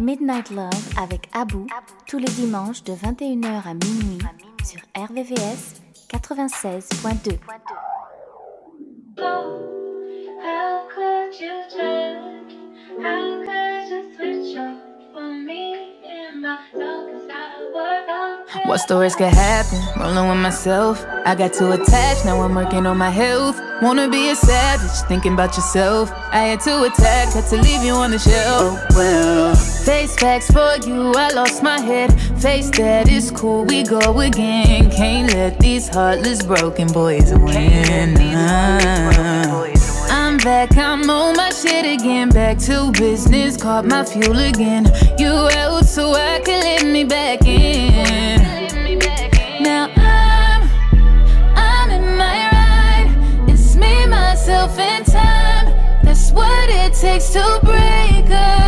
Midnight Love avec Abou tous les dimanches de 21h à minuit sur RVVS 96.2. How could you turn? How could you switch up for me in my darkest hour? What's the worst could happen? Rolling with myself. I got too attached, now I'm working on my health. Wanna be a savage, thinking about yourself. I had to attack, had to leave you on the shelf. Oh well. Face facts for you, I lost my head. Face that is cool, we go again. Can't let these heartless broken boys win. I'm back, I'm on my shit again. Back to business, caught my fuel again. You out so I can let me back in. Now I'm, I'm in my ride. It's me, myself, and time. That's what it takes to break a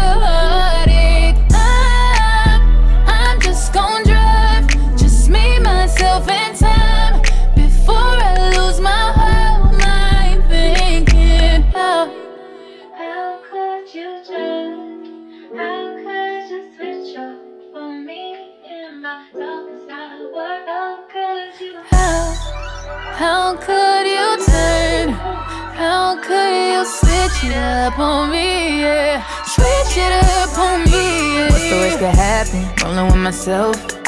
it up on me? Yeah, switch it up on me. Yeah. What's the worst that happen? Rolling with myself.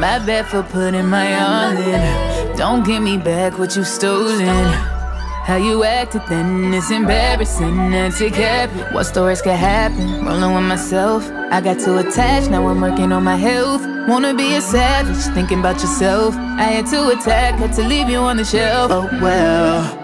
my bad for putting my all in. Don't give me back what you stolen. How you acted then is embarrassing and it. What's the worst could happen? Rolling with myself. I got too attached, now I'm working on my health. Wanna be a savage, thinking about yourself. I had to attack, had to leave you on the shelf. Oh well.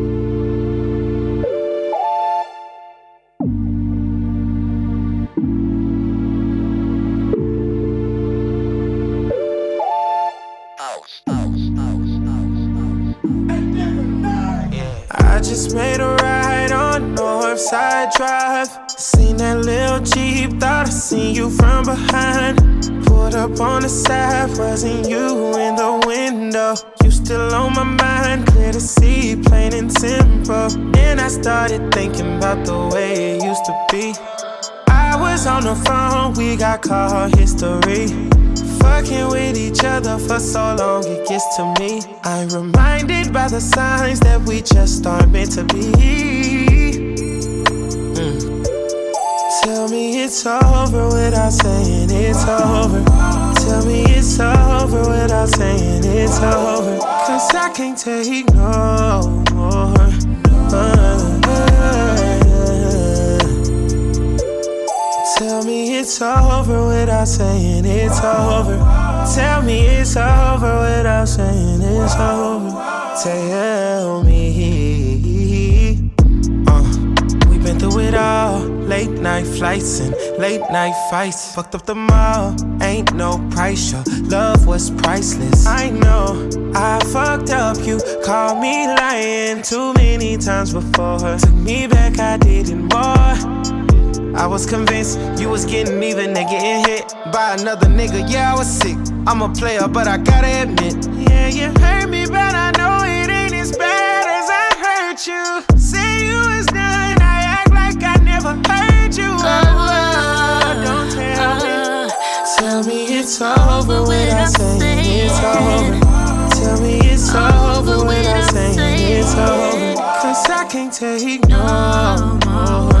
just made a ride on Northside Drive. Seen that little Jeep, thought I seen you from behind. Pulled up on the side, wasn't you in the window? You still on my mind, clear to see, plain and simple. And I started thinking about the way it used to be. I was on the phone, we got call history. Fucking with each other for so long, it gets to me. I'm reminded by the signs that we just aren't meant to be. Mm. Tell me it's over without saying it's over. Tell me it's over without saying it's over. Cause I can't take no more. Uh, it's over without saying it's over. Tell me it's over without saying it's over. Tell me. Uh, we've been through it all. Late night flights and late night fights. Fucked up the mall. Ain't no price. Your love was priceless. I know I fucked up. You called me lying too many times before. Took me back, I didn't more. I was convinced you was getting even and getting hit by another nigga. Yeah, I was sick. I'm a player, but I gotta admit. Yeah, you hurt me, but I know it ain't as bad as I hurt you. Say you was done, I act like I never heard you. Oh, don't tell me. Uh-huh. Tell me it's over without saying it's over. Tell me it's over without saying it's over. Cause I can't take no more.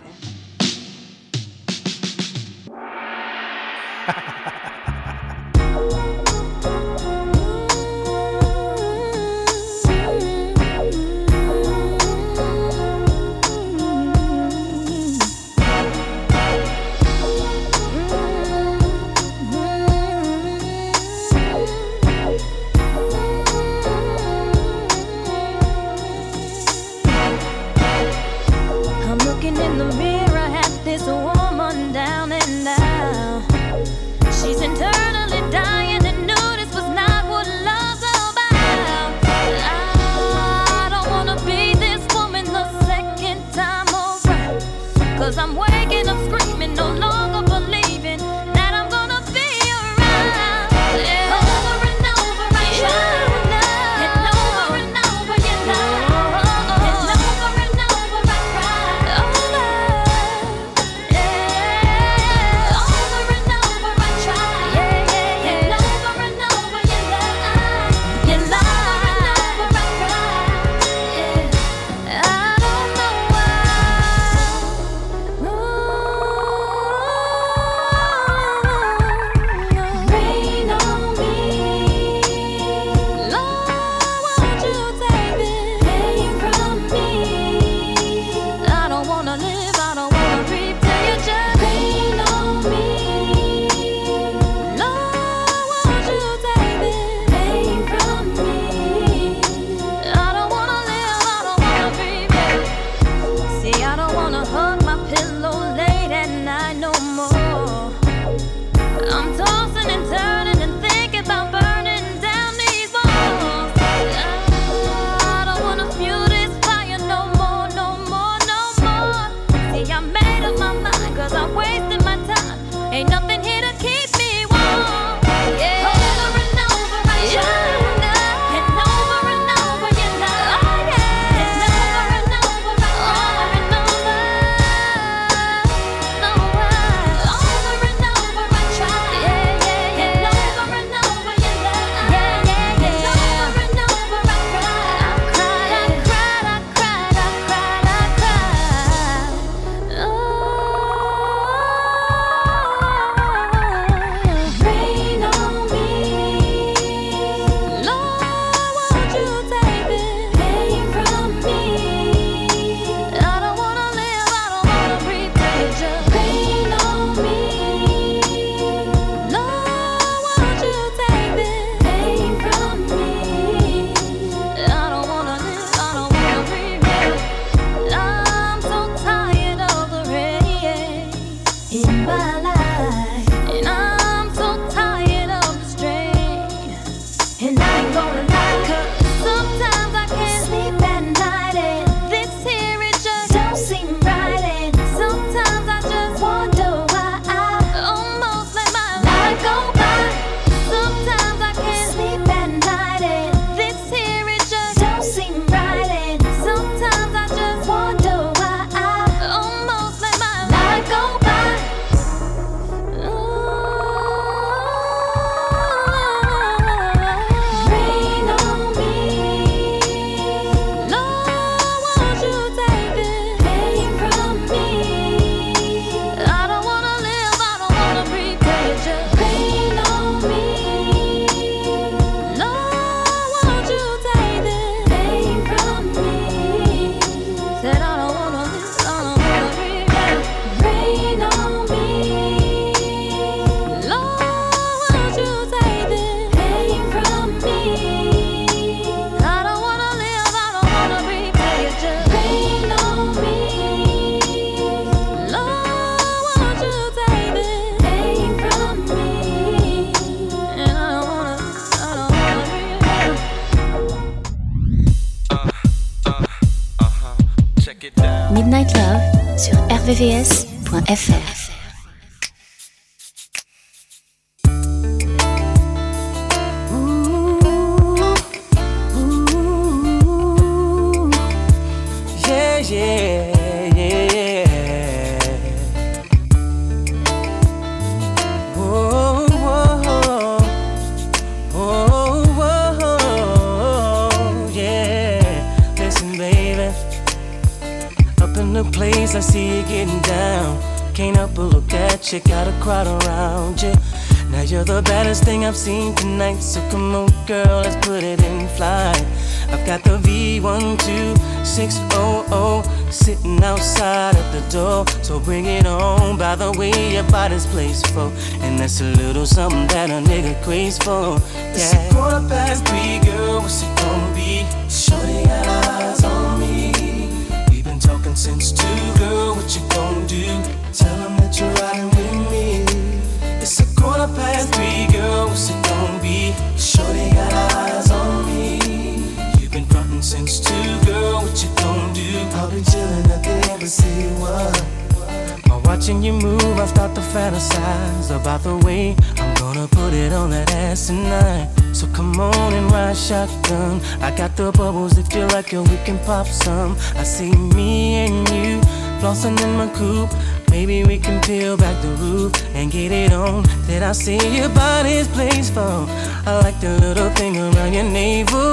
I see your body's blissful. I like the little thing around your navel.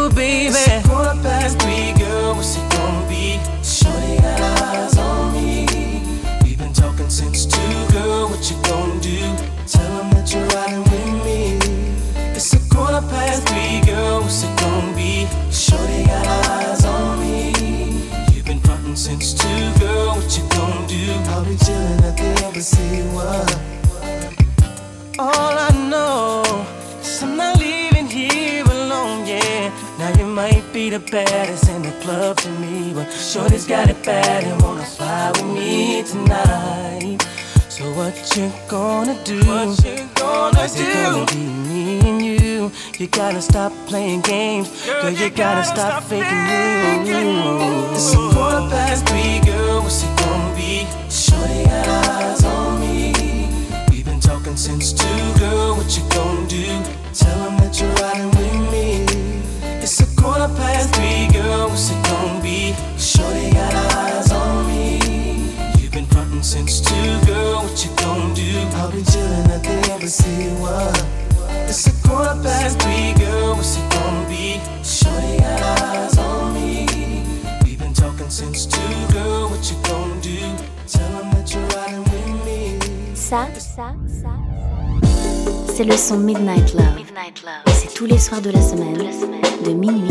gotta stop faking it. c'est le son Midnight Love. C'est tous les soirs de la semaine, de minuit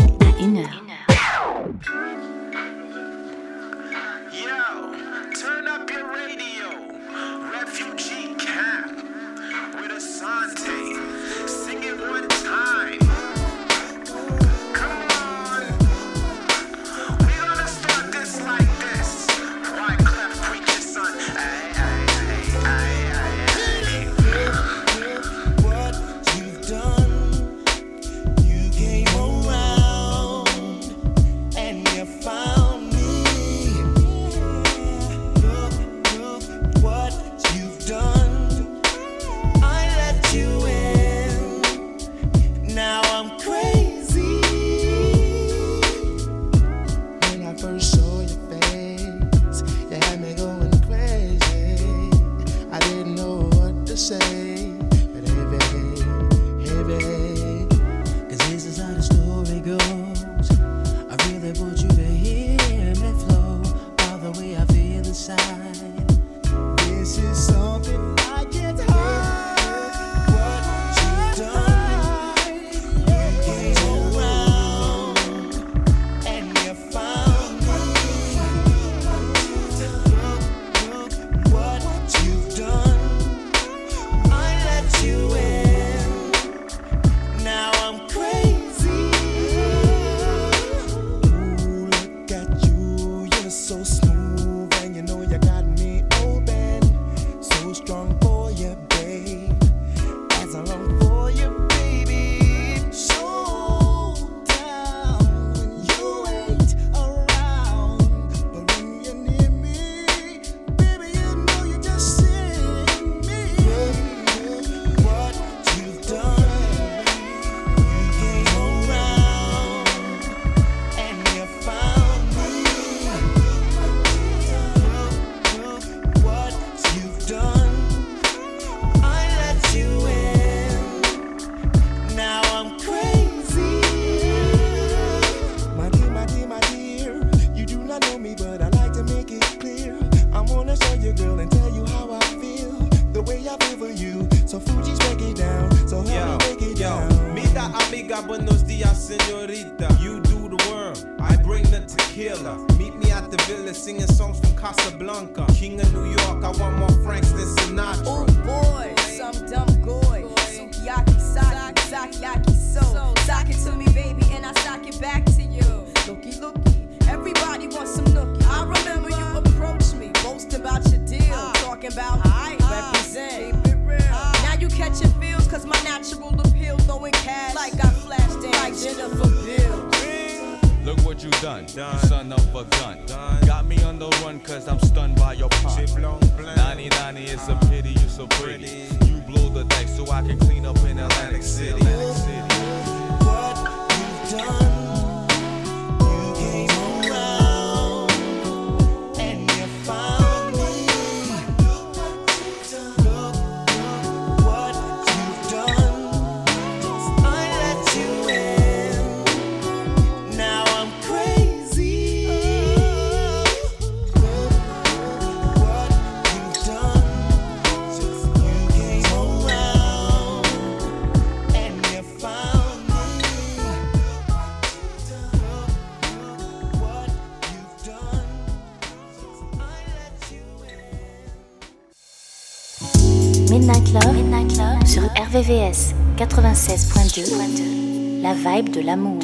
RVVS 96.2, la vibe de l'amour.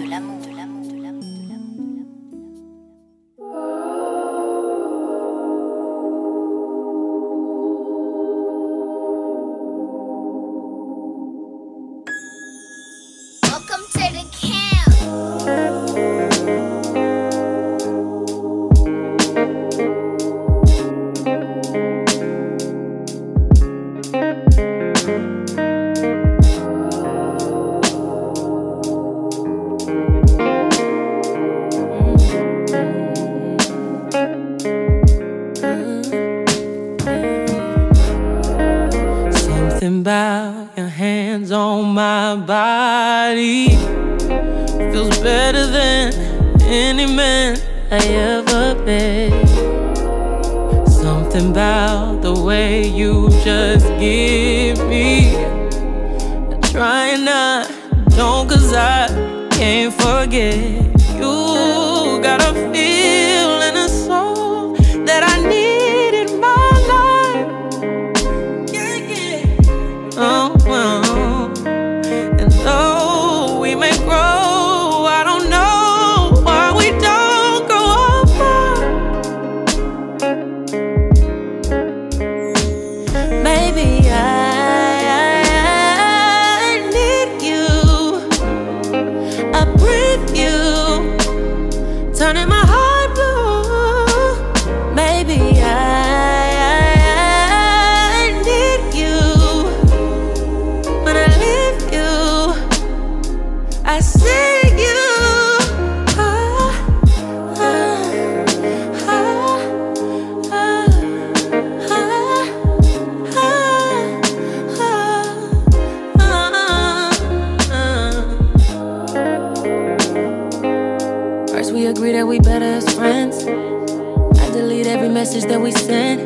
friends. I delete every message that we send.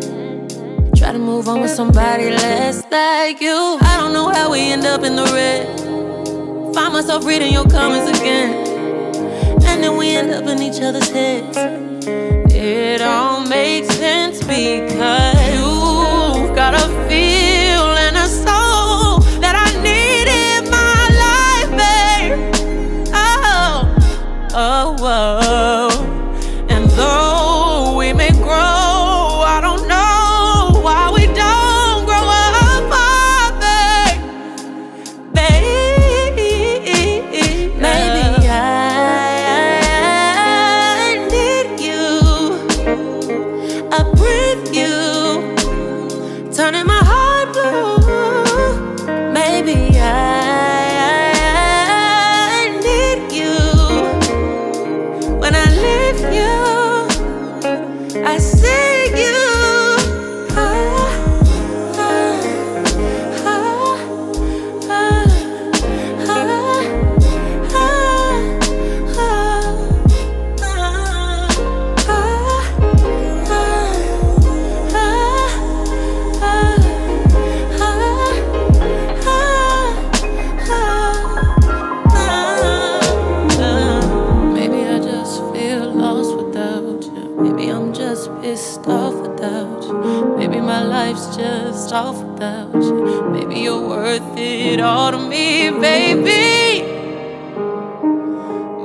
Try to move on with somebody less like you. I don't know how we end up in the red. Find myself reading your comments again. And then we end up in each other's heads. It all makes sense because you've got a lost all without you. Maybe you're worth it all to me, baby.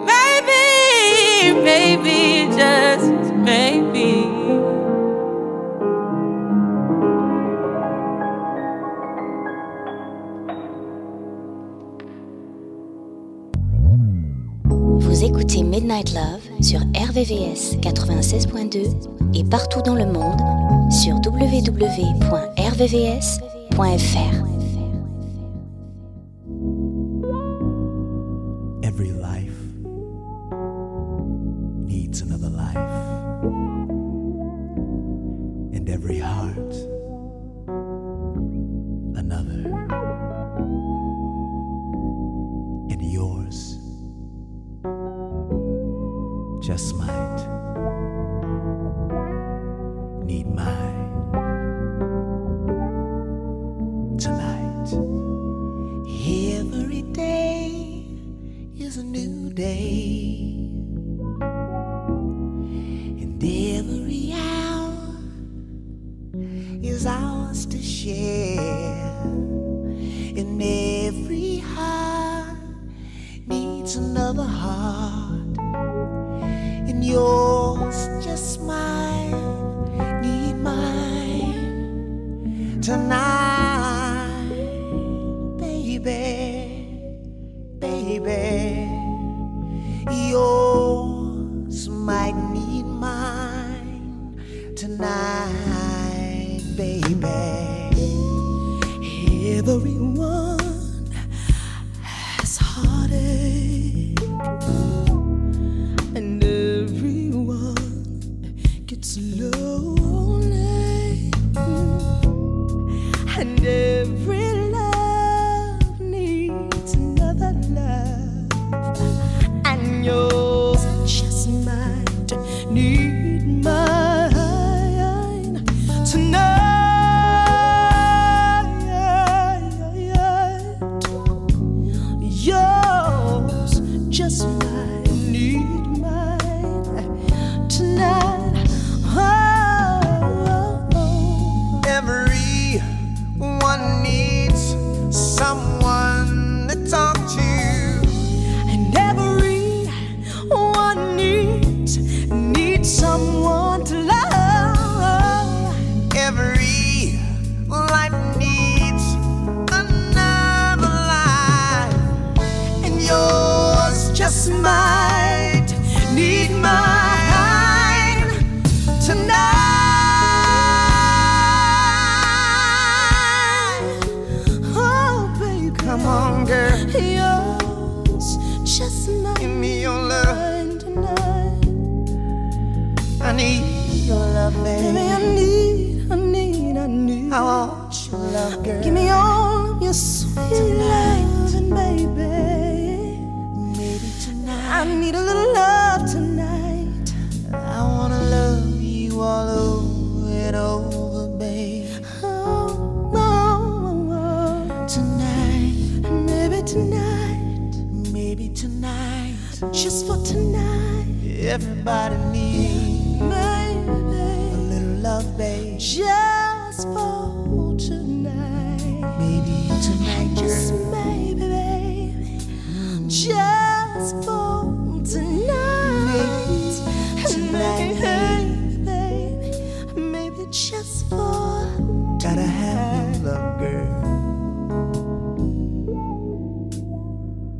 Maybe, maybe, just maybe. Vous écoutez Midnight Love sur RVVS 96.2 et partout dans le monde sur www.rvvs.fr.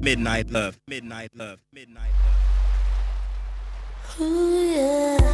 Midnight Love, Midnight Love, Midnight Love. Ooh, yeah.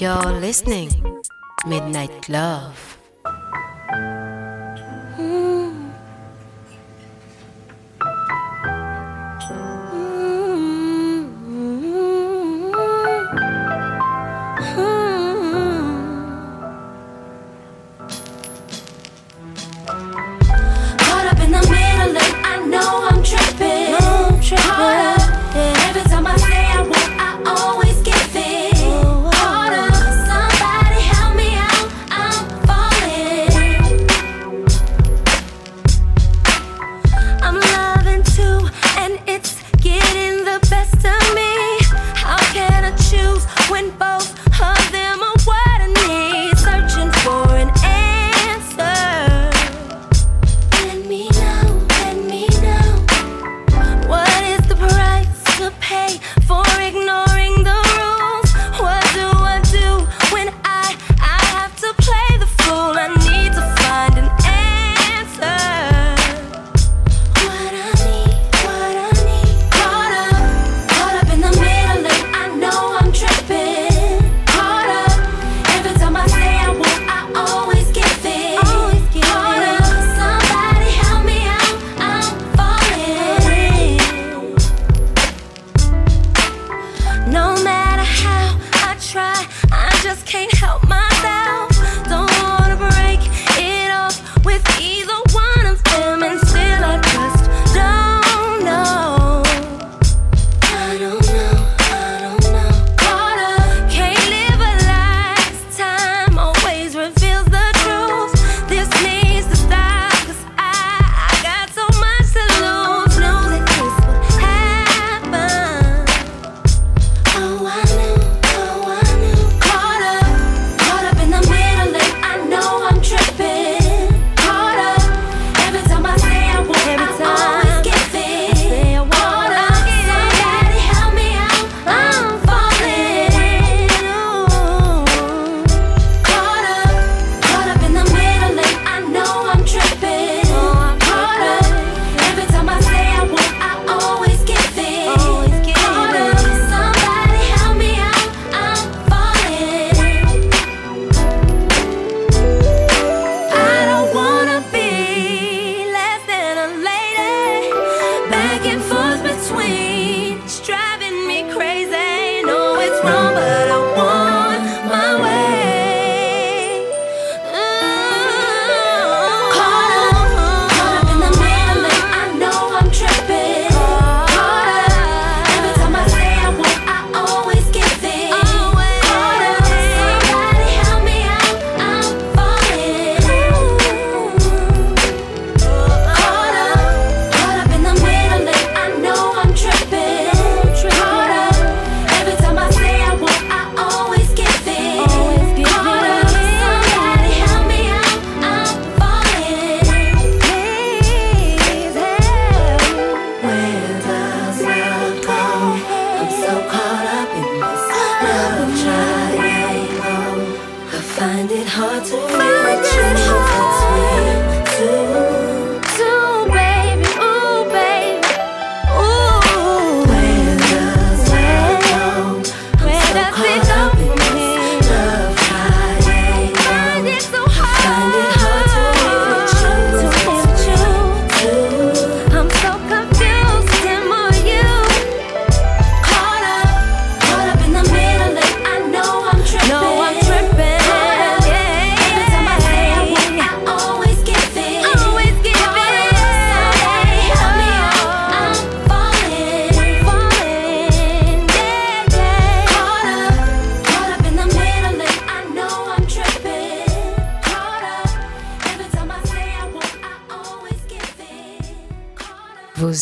You're listening Midnight Love.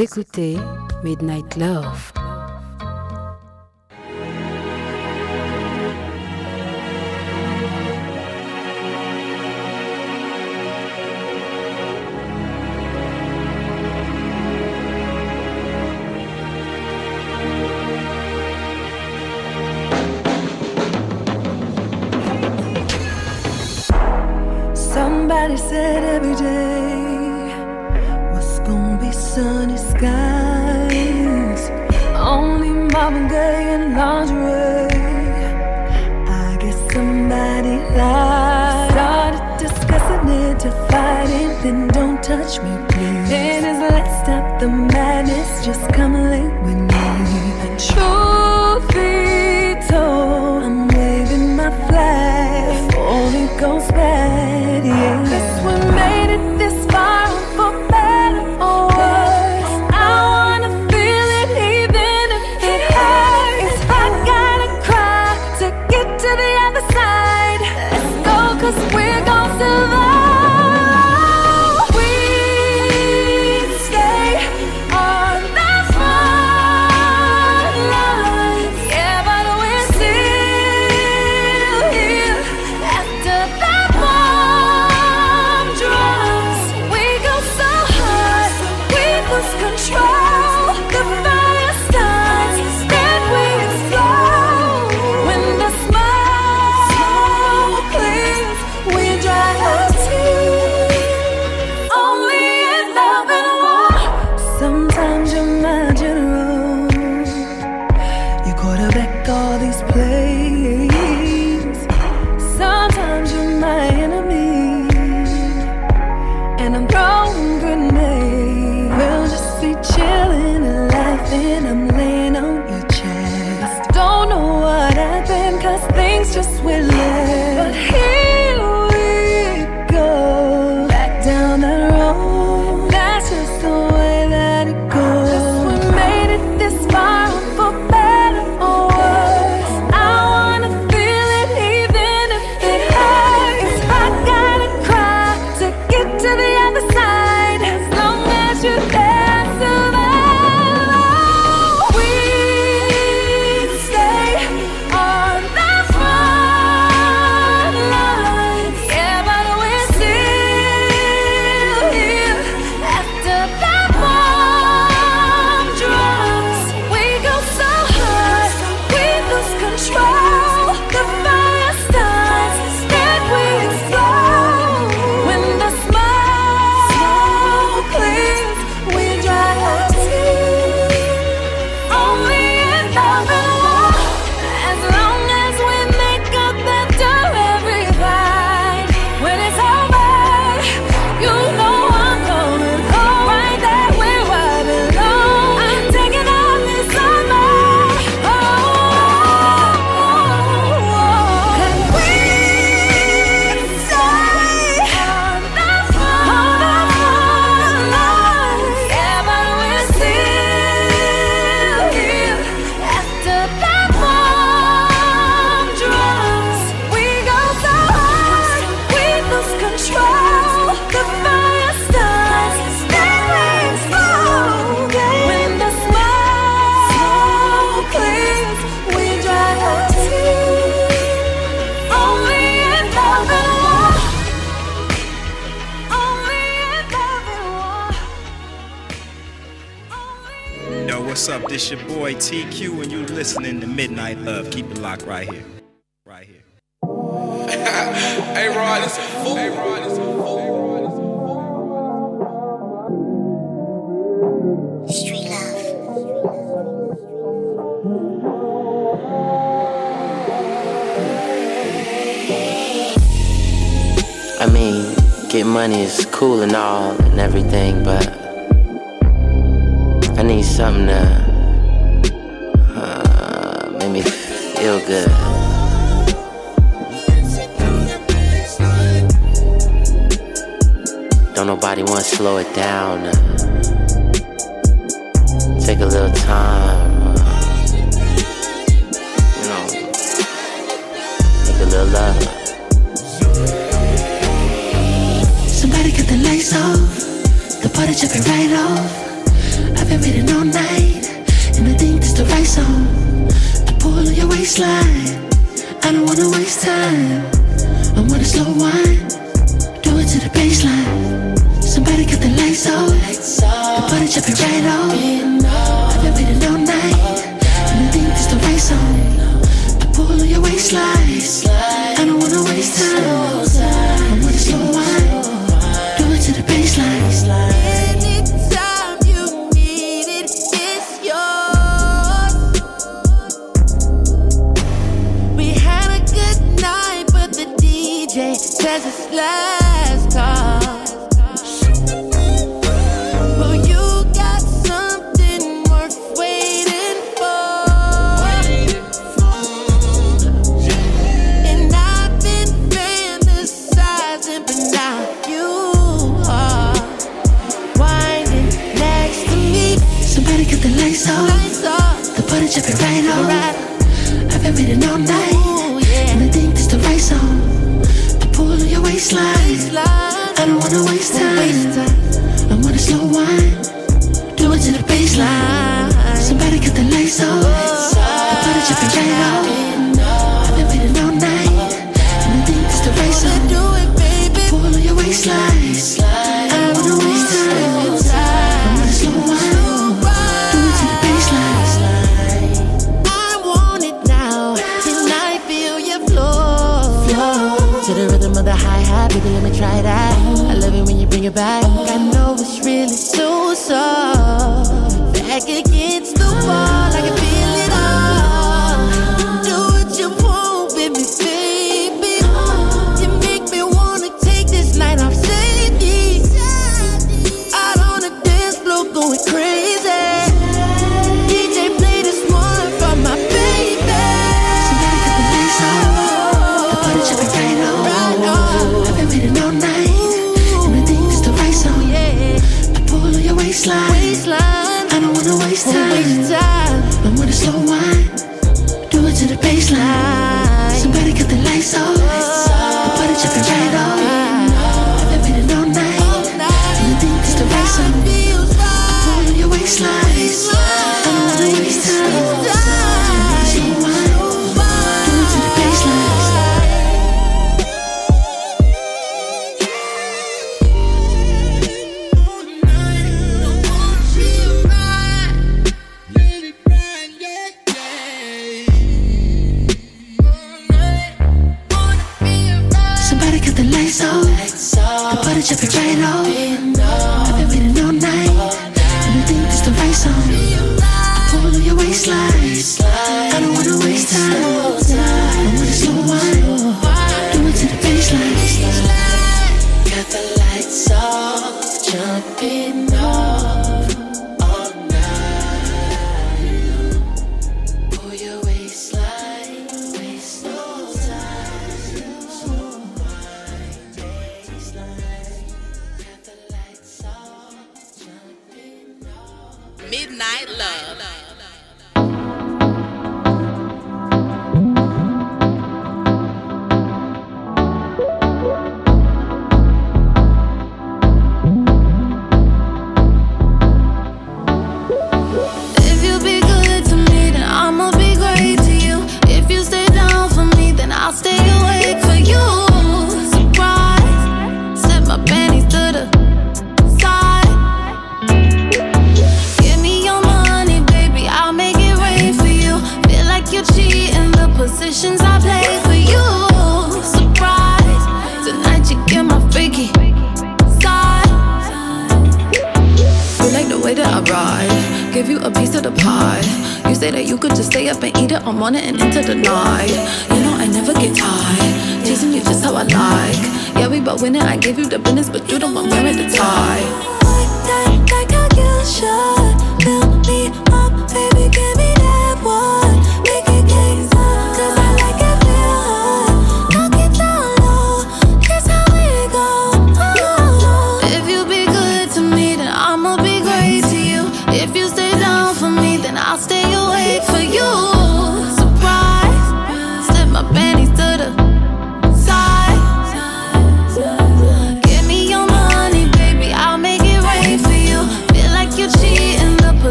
Écoutez Midnight Love.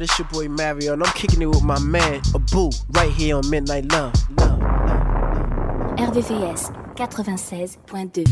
y'all, this your boy Mario, and I'm kicking it with my man, Abu, right here on Midnight Love. Love, love, love. RVVS 96.2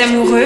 amoureux.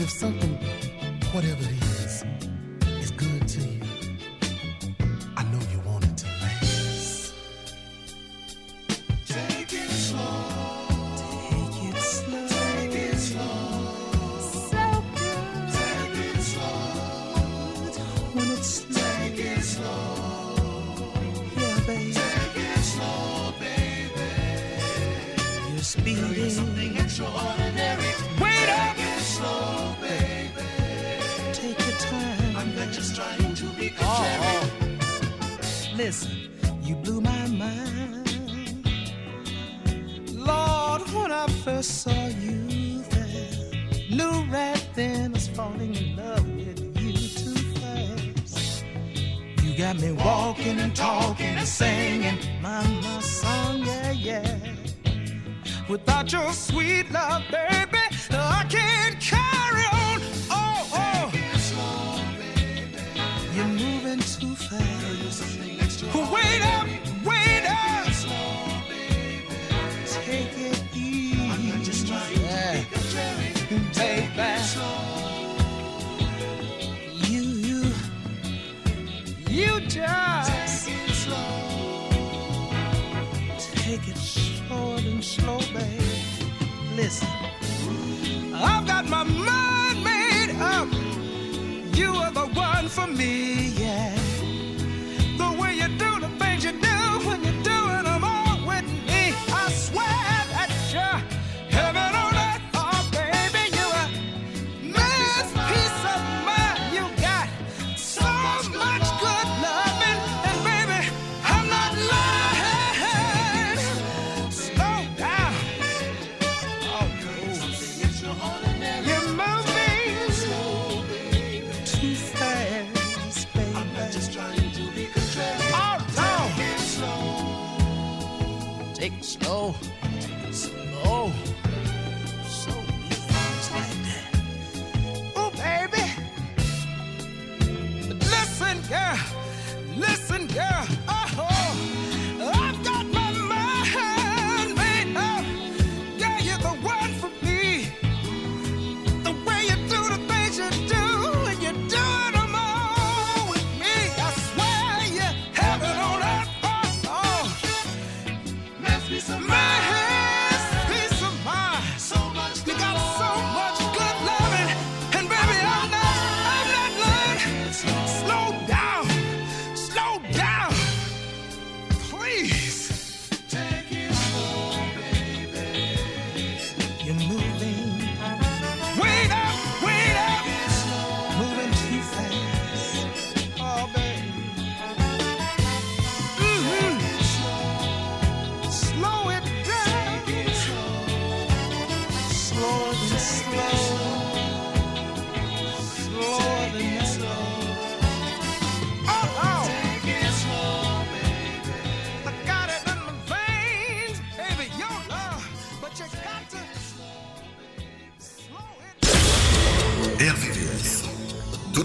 if something, whatever it is,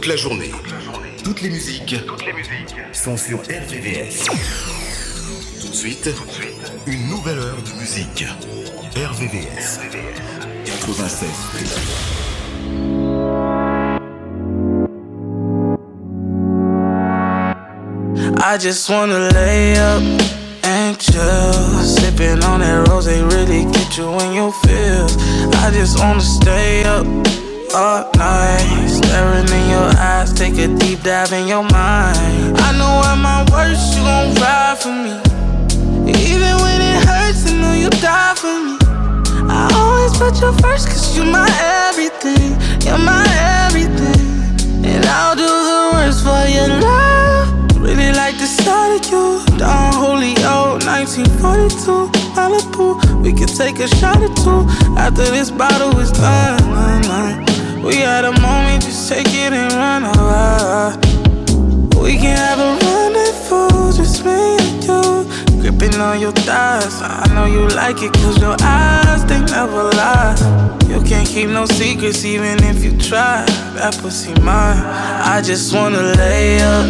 Toute la journée. Toutes les musiques. Sont sur RVVS. Tout de suite, une nouvelle heure de musique. RVVS. 96. I just wanna lay up and chill. Sipping on that rose, they really get you in your feels. I just wanna stay up all night. Staring in your eyes, take a deep dive in your mind. I know at my worst, you gon' ride for me. Even when it hurts, I know you die for me. I always put you first, cause you're my everything. You're my everything. And I'll do the worst for your love. Really like the sight of you. Don Julio, 1942, Malibu. We could take a shot or two after this bottle is done. We had a moment, just take it and run away. We can have a rendezvous, just me and you. Gripping on your thighs. I know you like it, cause your eyes, they never lie. You can't keep no secrets, even if you try. That pussy mine. I just wanna lay up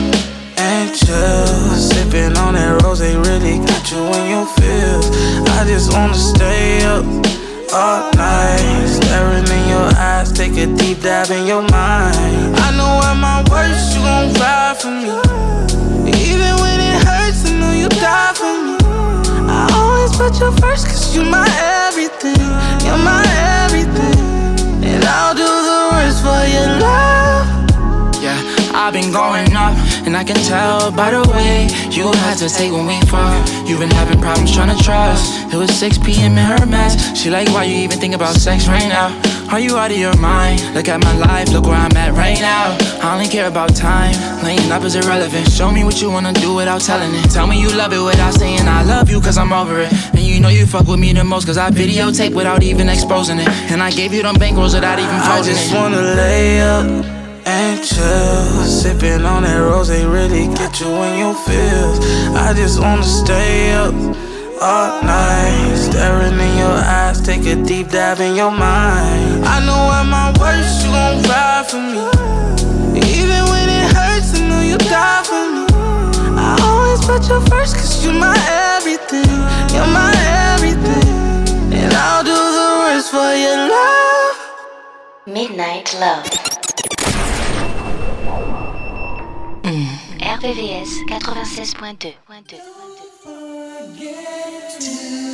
and chill. Sipping on that rose, they really got you in your feels. I just wanna stay up all night. Staring in your eyes, take a deep dive in your mind. I know at my worst, you gon' ride for me. Even when it hurts, I know you die for me. I always put you first, cause you're my everything. You're my everything. And I'll do the worst for your love. Yeah, I've been going up, and I can tell by the way you hesitate when we fuck. You've been having problems trying to trust. It was 6 p.m. in her mess. She like, why you even think about sex right now? Are you out of your mind? Look at my life, look where I'm at right now. I only care about time, laying up is irrelevant. Show me what you wanna do without telling it. Tell me you love it without saying I love you, cause I'm over it. And you know you fuck with me the most, cause I videotape without even exposing it. And I gave you them bankrolls without even I just it. wanna lay up and chill. Sipping on that rose, they really get you in your feels. I just wanna stay up all night. Staring in your eyes, take a deep dive in your mind. I know at my worst, you gon' ride for me. Even when it hurts, I know you die for me. I always put you first, cause you're my everything. You're my everything. And I'll do the worst for your love. Midnight Love. Mm. RVVS 96.2. I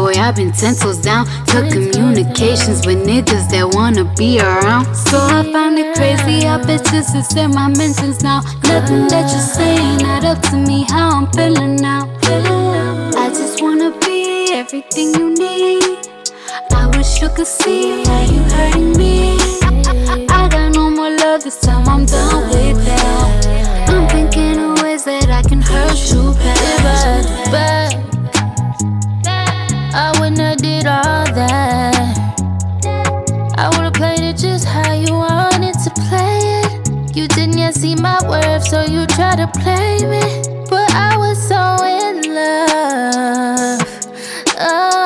boy. I've been ten toes down to communications with niggas that wanna be around. So I found it crazy, I just to say my mentions now. Nothing that you're saying, not up to me, how I'm feeling now. I just wanna be everything you need. I wish you could see how you hurting me. I, I, I got no more love this time, I'm done with that. I'm thinking of ways that I can hurt you Bad, bad. I did all that. I would've played it just how you wanted to play it. You didn't yet see my worth, so you tried to play me. But I was so in love. Love.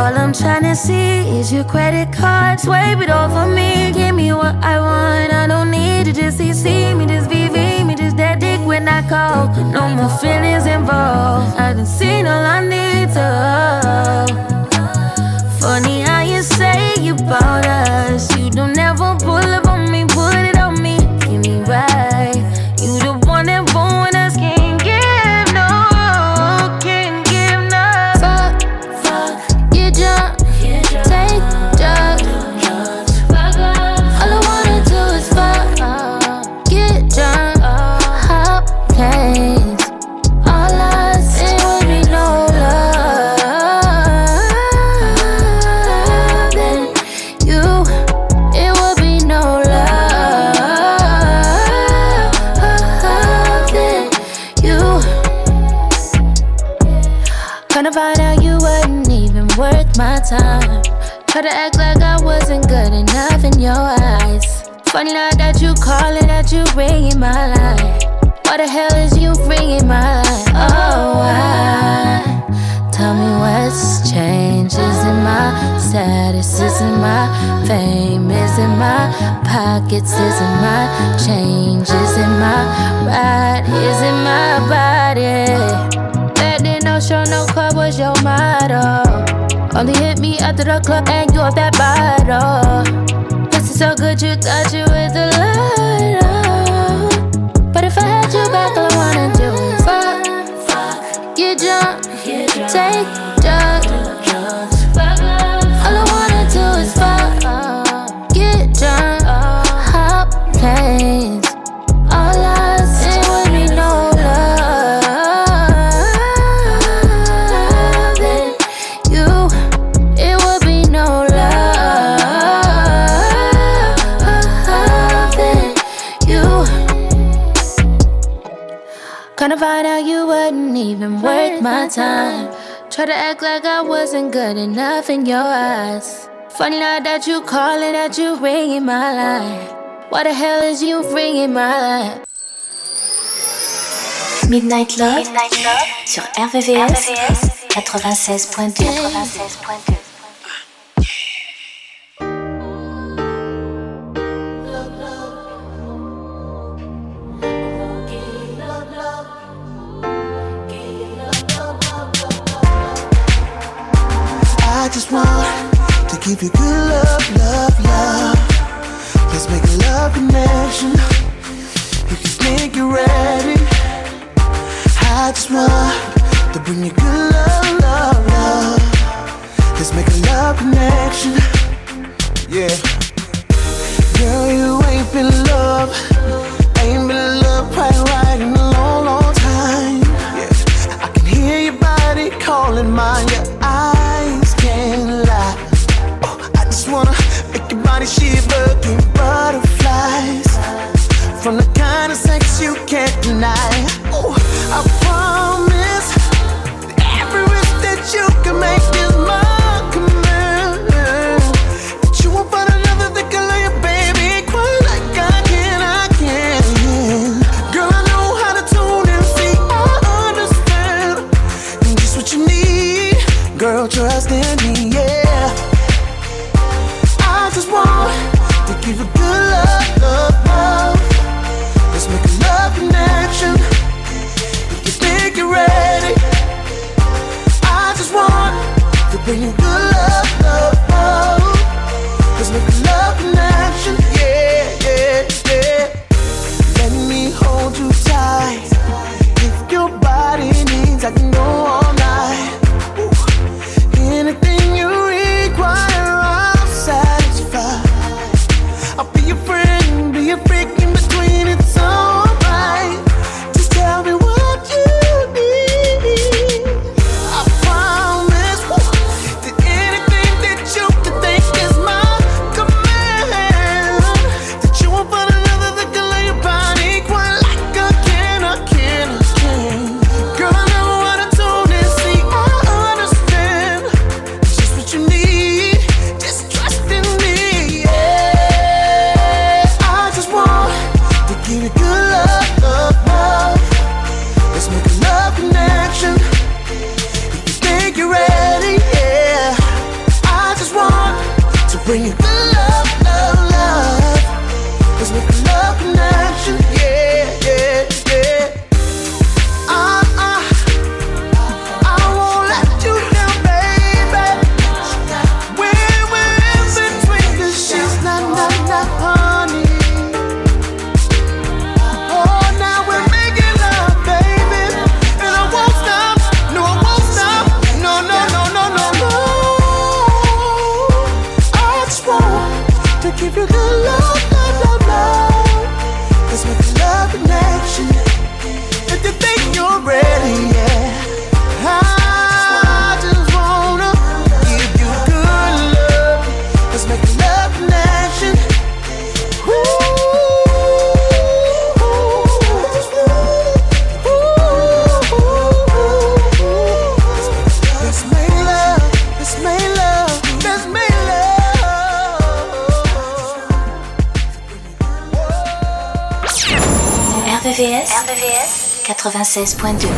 All I'm tryna see is your credit card. Swipe it off of me. Give me what I want. I don't need to just see, see me, just VV me, just that dick when I call. No more feelings involved. I done seen all I need to. After the club and you off that bottle. This is so good, you thought you was the light. But if I had you back, all I wanna do is fuck, fuck, get drunk, take drugs. champagne, Try to act like I wasn't good enough in your eyes. Funny now that you calling, that you ringing my line. Why the hell is you ringing my line? Midnight Love, Midnight Love sur RVVS, 96.2. 96.2. just want to give you good love, love, love. Let's make a love connection. If you think you're ready, I just want to bring you good love, love, love. Let's make a love connection. Yeah. Girl, you ain't been in love, ain't been in love quite right in a long, long time. Yes, I can hear your body calling mine. Yeah. body she's looking butterflies from the kind of sex you can't deny. When you good. 96.2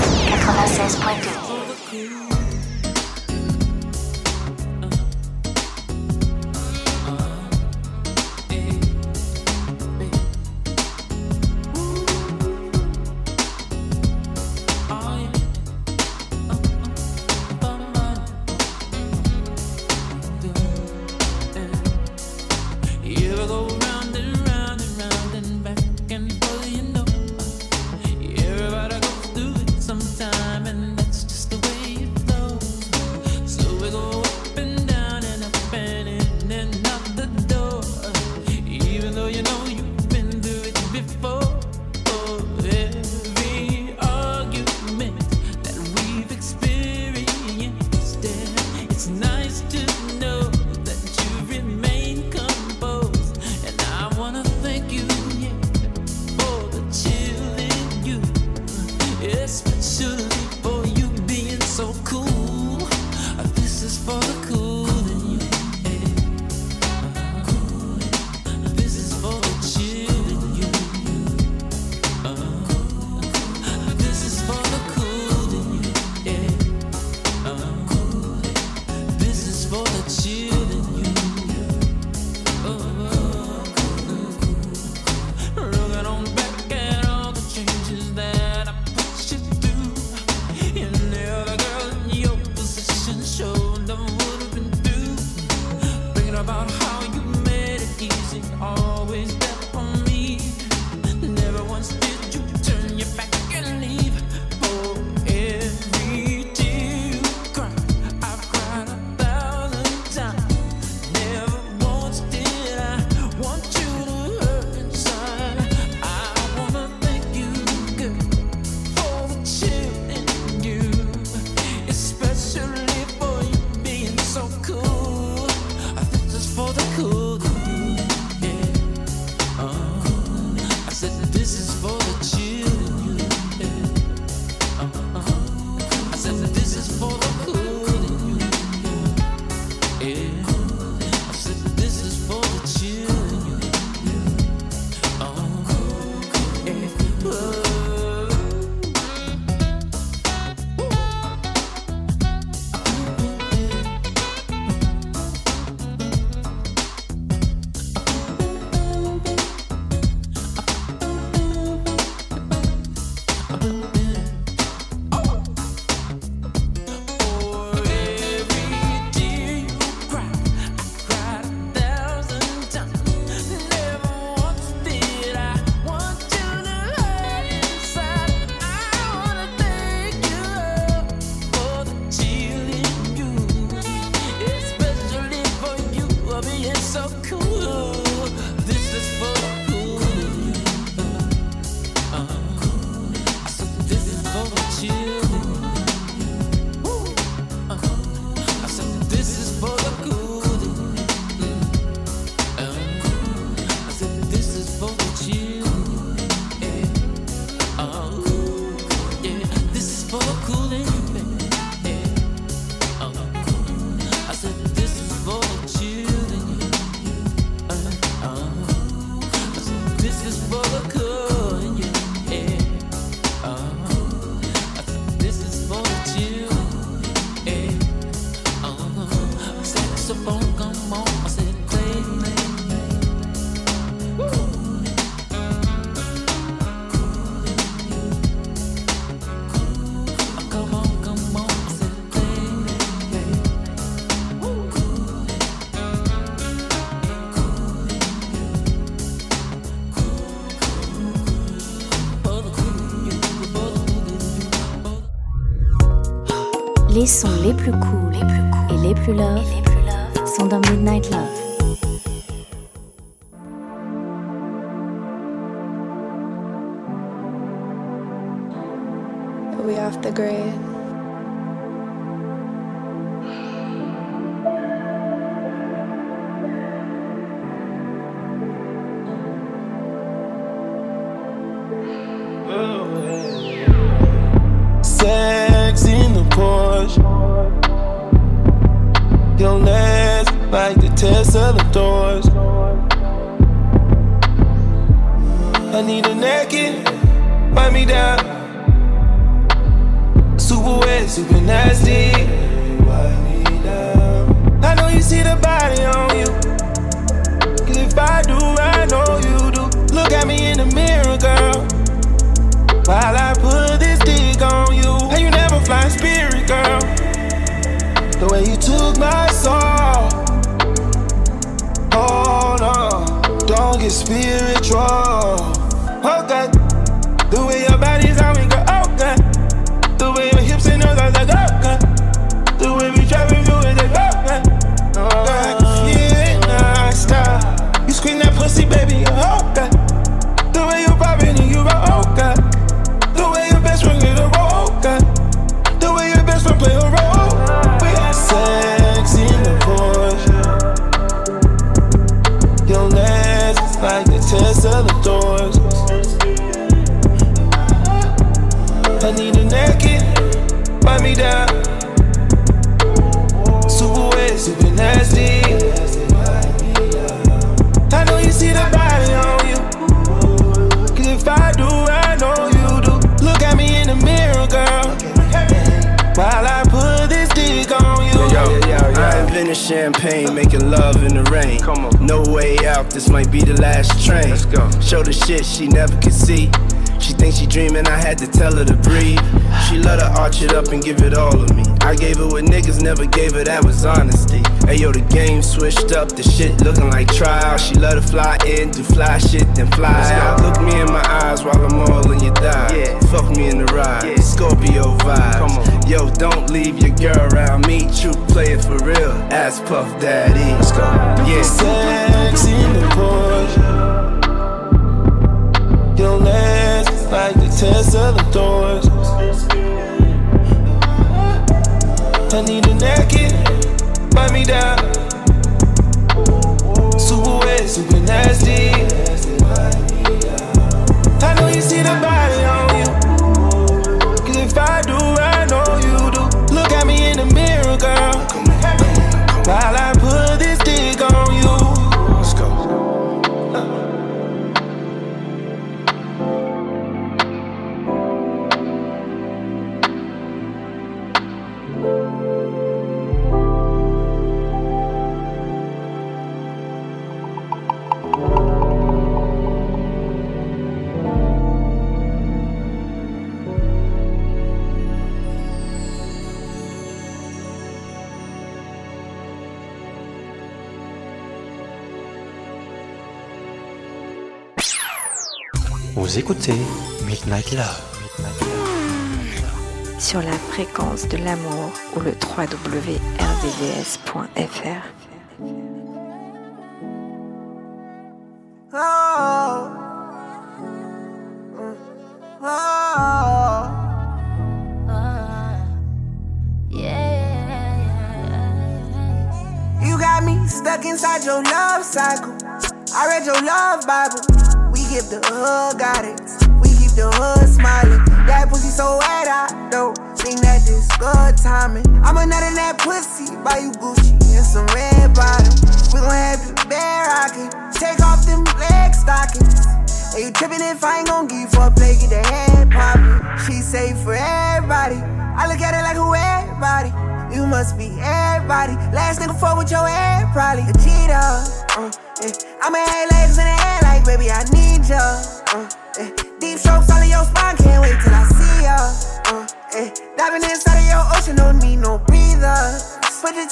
plus les plus cool et les plus love, les plus love sont dans Midnight Love.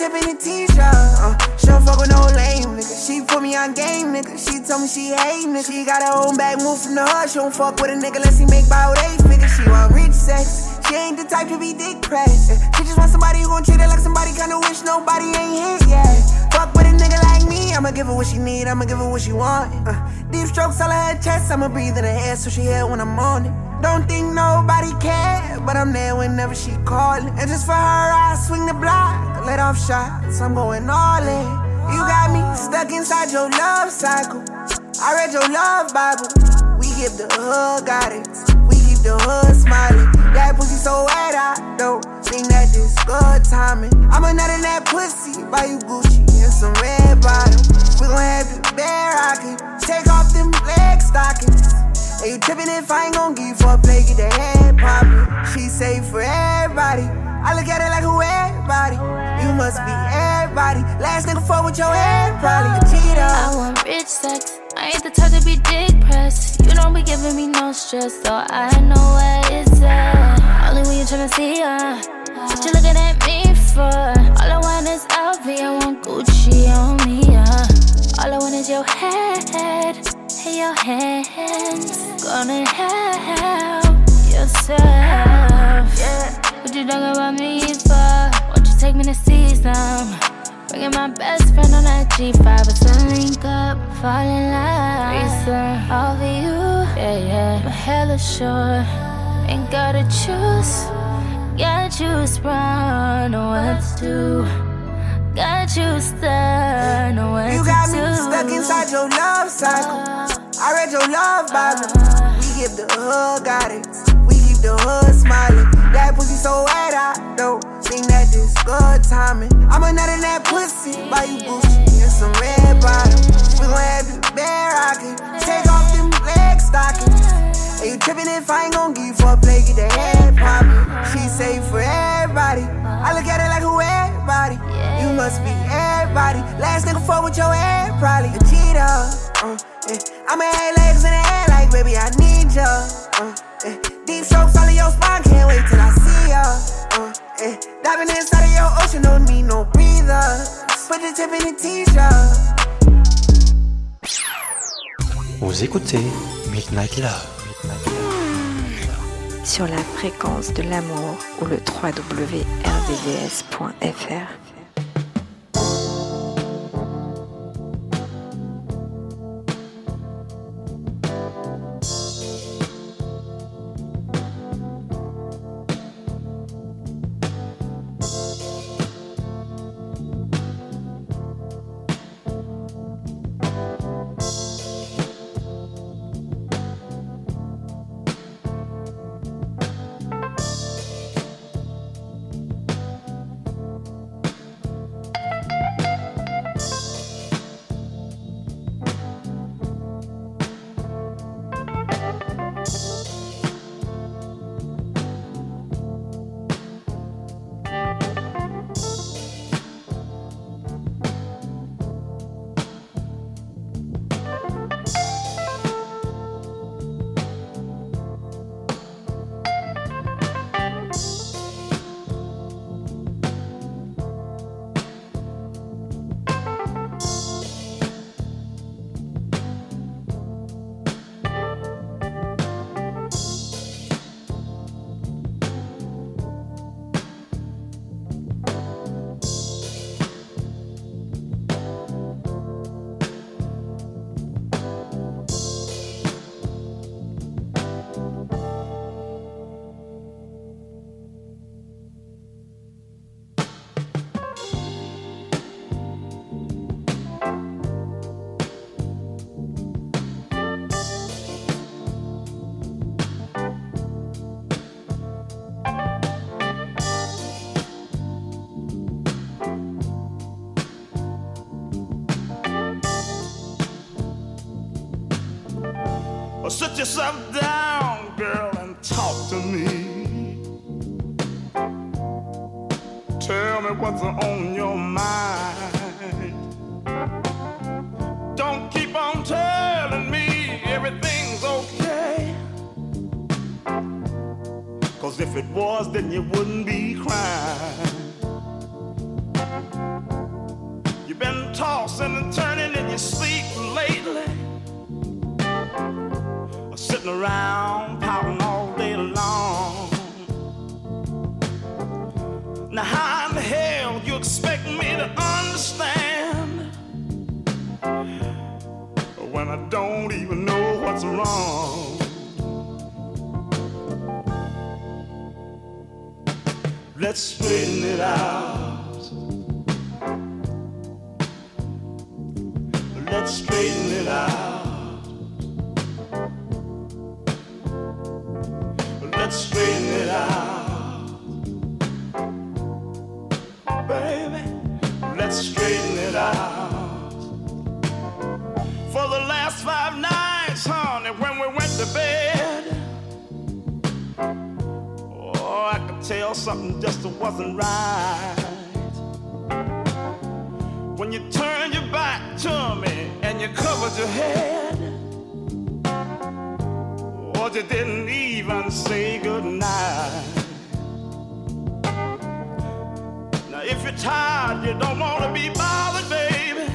Put the t-shirt. Uh, she don't fuck with no lame nigga. She put me on game, nigga. She told me she hate nigga. She got her own bag, move from the hood. She don't fuck with a nigga unless he make about eight figures. She want rich sex. She ain't the type to be dick pressed. She just want somebody who gon' treat her like somebody kinda wish nobody ain't hit yet. Fuck with a nigga like me, I'ma give her what she need, I'ma give her what she want. Uh, deep strokes all her chest, I'ma breathe in her air so she hear when I'm on it. Don't think nobody care, but I'm there whenever she callin'. And just for her, I swing the block, let off shots, I'm going all in. You got me stuck inside your love cycle. I read your love Bible. We give the hood guidance. We keep the hood smiling. That pussy so wet, I don't think that this good timing. I'm a nut in that pussy, buy you Gucci and some red bottoms. We gon' have you bare rockin'. Take off them leg stockings. Are you trippin' if I ain't gon' give you for a play? Get the head poppin'. She safe for everybody. I look at it like who everybody. You must be everybody. Last nigga fuck with your head, probably a cheater. I want rich sex. I ain't the type to be dick pressed. You don't be giving me no stress, so I know where it's at. Only when you tryna see her. What you looking at me for? All I want is LV, I want Gucci on me, yeah. All I want is your head and your hands. Gonna help yourself. Yeah. What you talking about me for? Won't you take me to see some? Bringing my best friend on that G5, it's a link up, fall in love. Research over you, yeah, yeah. But hella sure, ain't gotta choose. Got you sprung, know what to do. Got you stuck, know what You got do. me stuck inside your love cycle. I read your love Bible. We give the hood guidance. We keep the hood smiling. That pussy so wet, I don't think that this good timing. I'm a nut in that pussy, buy you Gucci and some red bottoms. We gon' have you bare rockin'. Take off them leg stockings. Are you trippin' if I ain't gon' give you for play? Get the head poppin'. She say for everybody. I look at it like who everybody. You must be everybody. Last nigga fuck with your ass, probably a cheater. Uh, yeah. I'ma have legs in the air like, baby, I need ya. Uh, yeah. Deep strokes all in your spine, can't wait till I see ya. Uh, yeah. Diving inside of your ocean, don't need no breather. Put the tip in the t-shirt. Vous écoutez Midnight Love. Sur la fréquence de l'amour ou le www.rdvs.fr. Let's straighten it out. Baby, let's straighten it out. For the last five nights, honey, when we went to bed, oh, I could tell something just wasn't right. When you turned your back to me and you covered your head. But you didn't even say goodnight. Now, if you're tired, you don't want to be bothered, baby.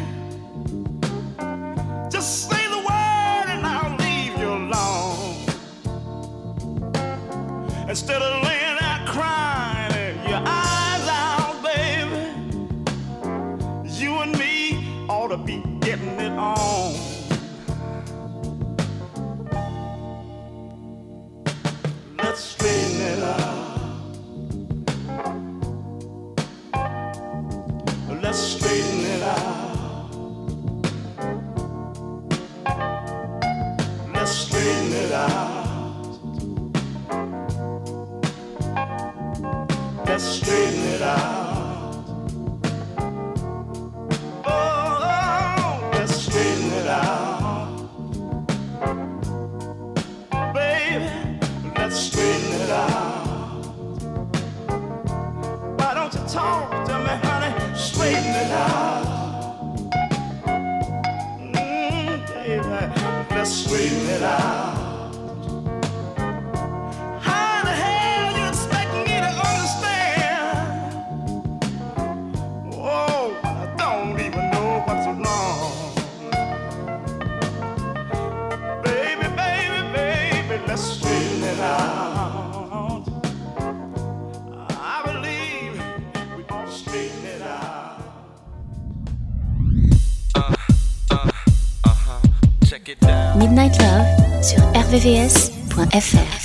Just say the word and I'll leave you alone. Instead of Midnight Love sur rvvs.fr.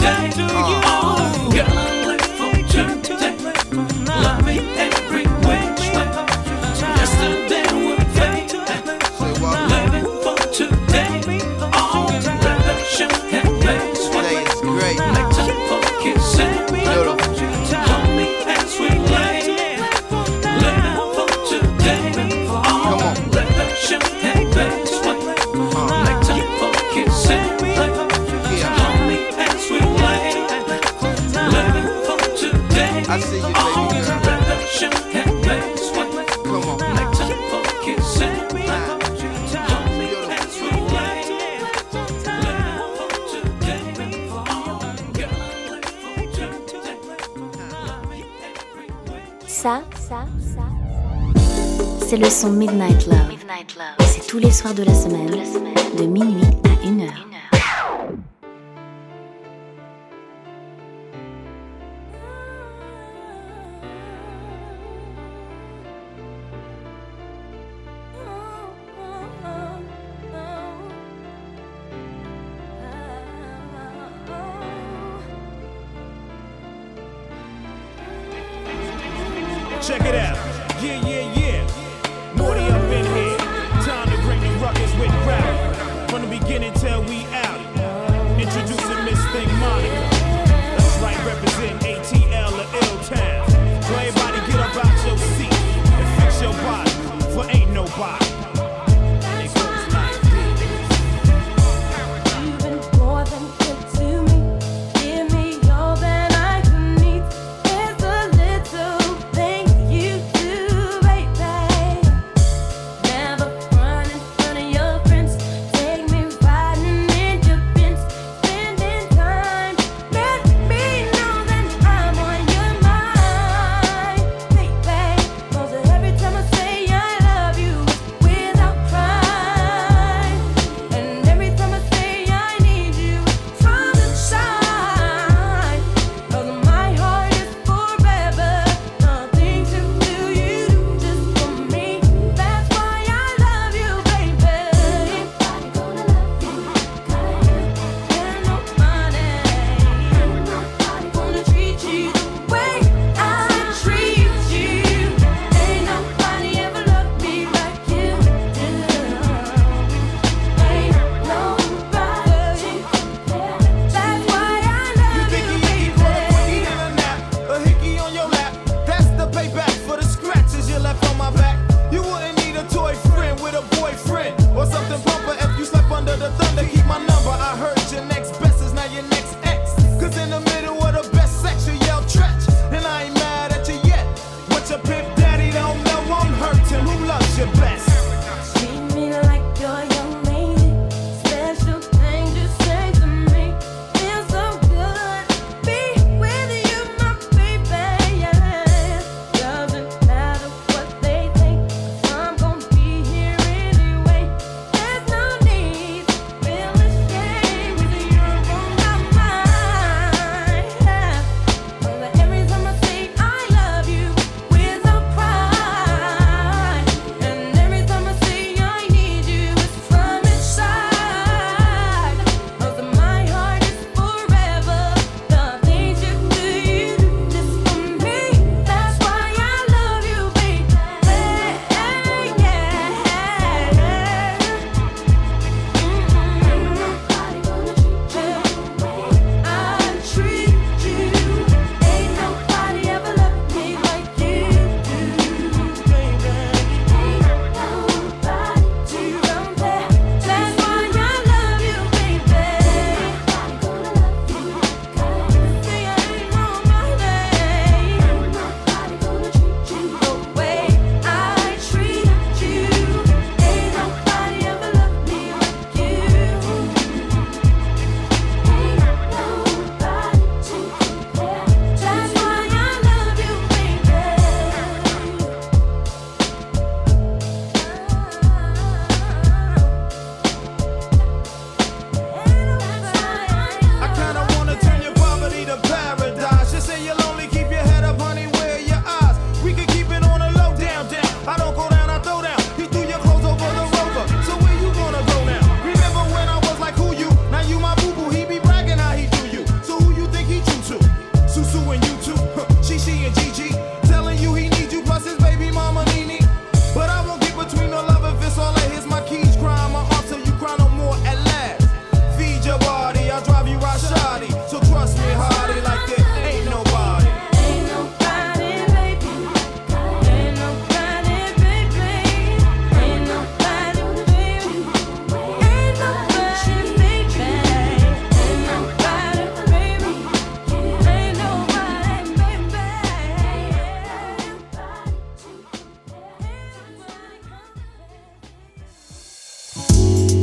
day to oh. you. soirs de la semaine.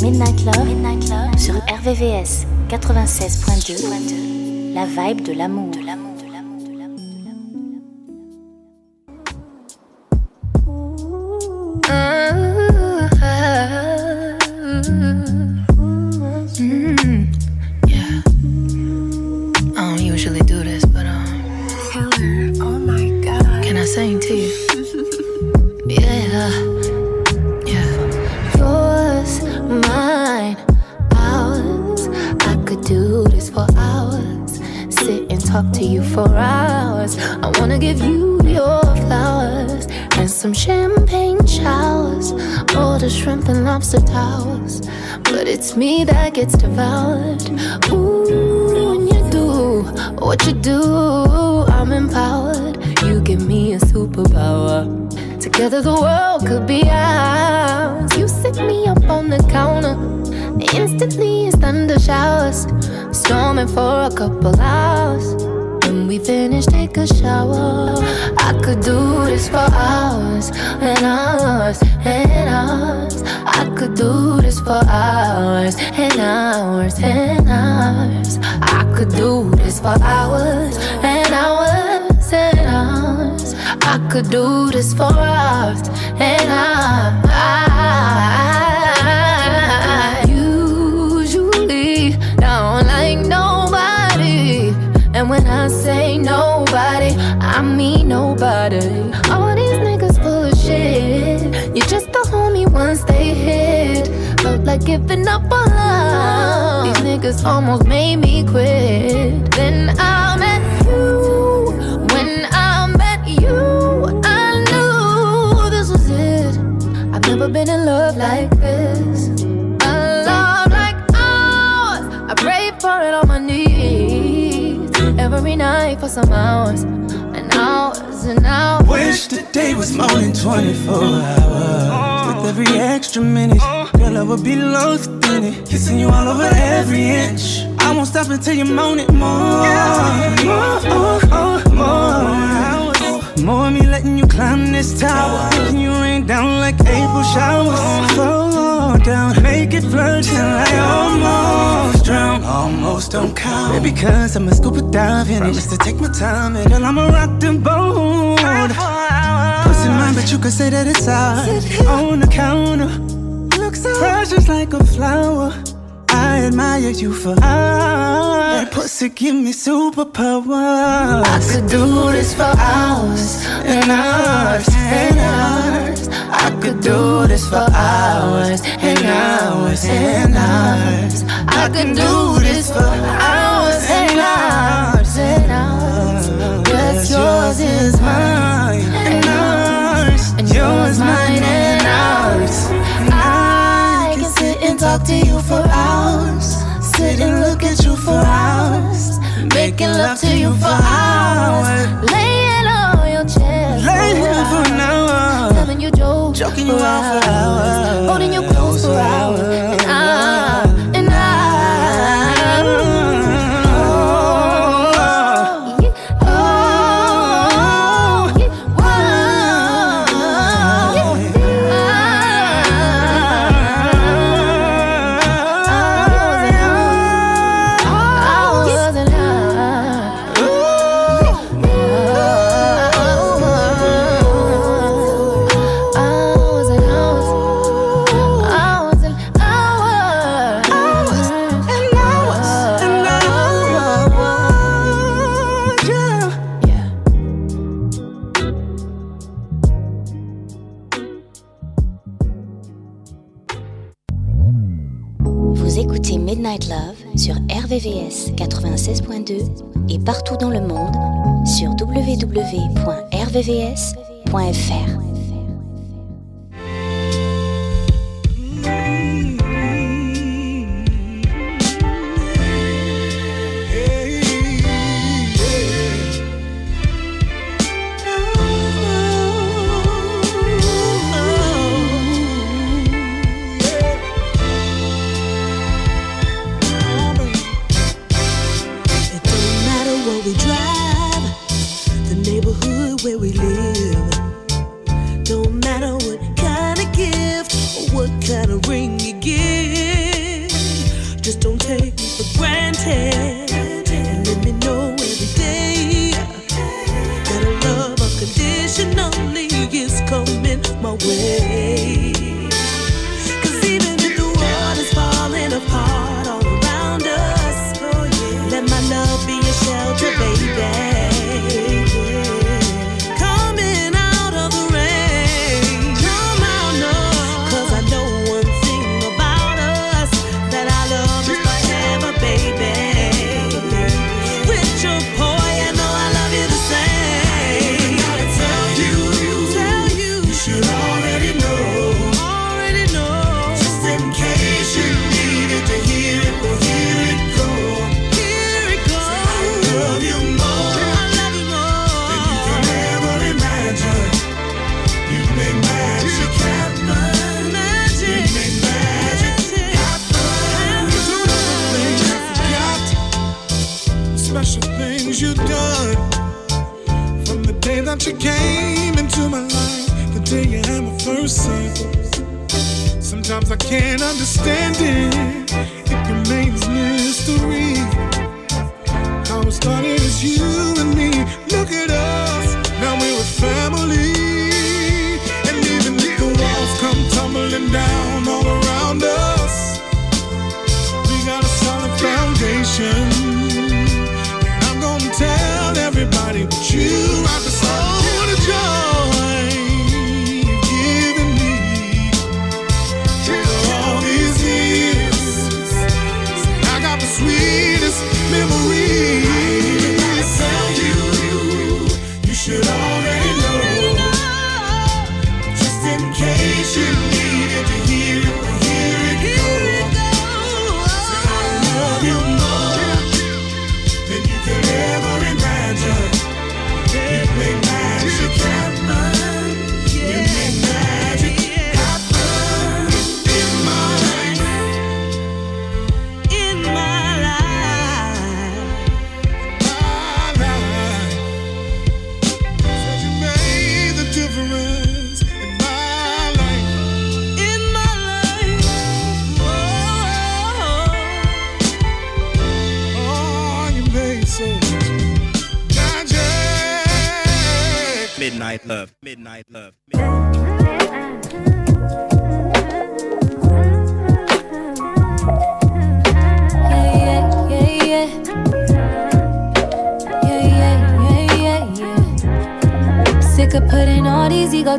Midnight Love, sur RVVS 96.2, la vibe de l'amour. De l'amour. These niggas almost made me quit. Then I met you. When I met you, I knew this was it. I've never been in love like this. A love like ours. I pray for it on my knees every night for some hours and hours and hours. Wish the day was more than 24 hours. With every extra minute, oh. Would be lost in it. Kissing you all over every inch. I won't stop until you moan it more. More, more, more. More me letting you climb this tower. Making you rain down like April showers. Fall down, make it flood till I almost drown. Almost don't count. Baby, cause I'm a scuba diving. Promise to take my time and I'ma rock the boat. Pussy mine, but you could say that it's ours. On the counter, precious like a flower. I admire you for hours. That pussy give me superpowers. I could do this for hours and hours and hours. I could do this for hours and hours and hours. I could do this for hours and hours and hours. What's yours is mine and ours, and yours mine to you for hours. Sit and look at you for hours. Making love to you for hours. Laying on your chest. Laying for an hour. Telling you jokes. Joking you out for hours. Holding you close for hours. And I, It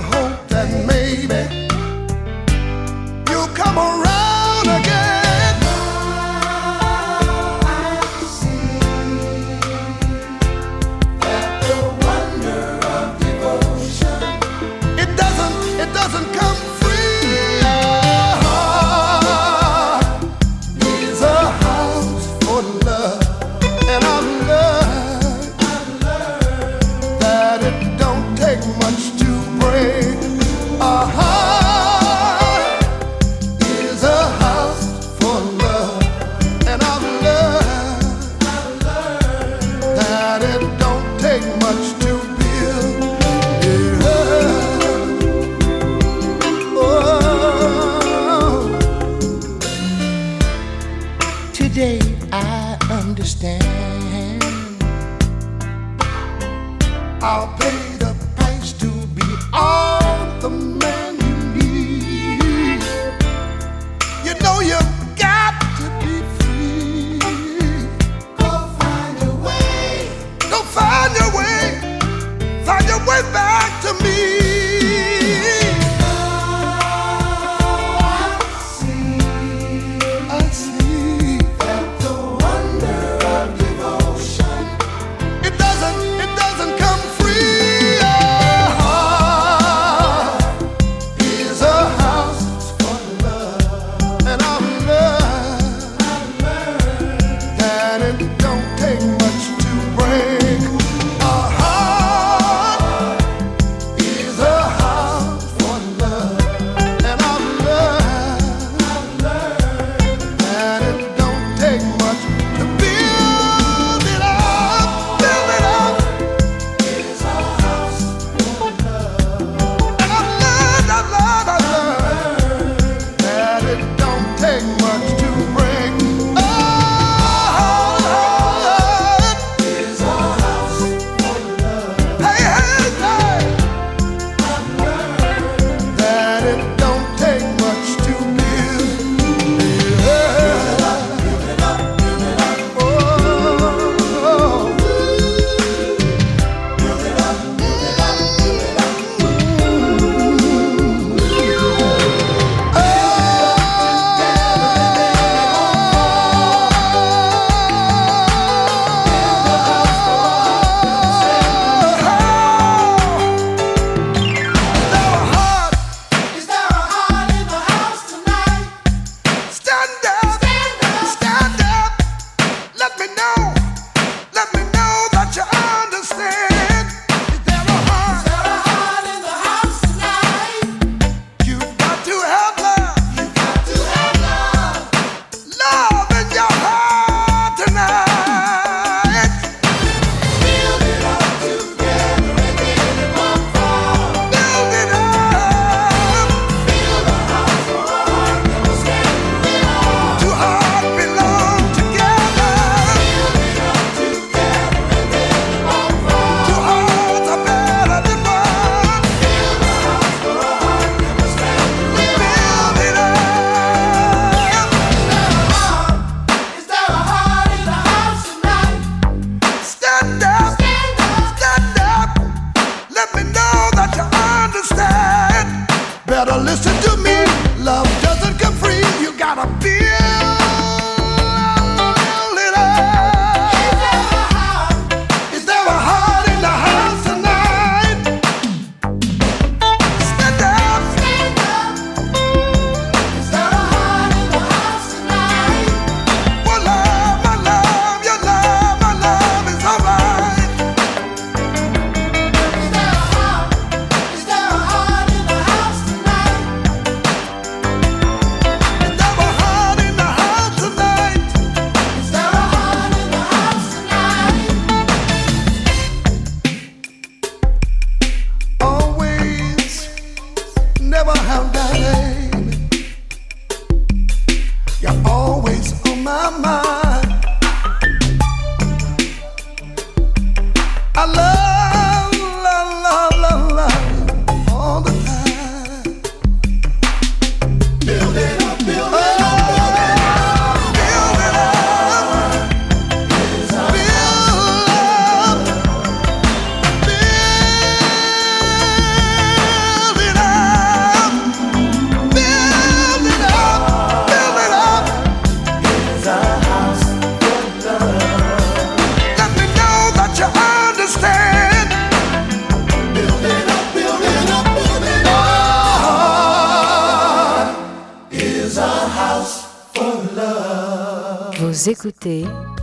hope that maybe you'll come around.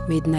Midnight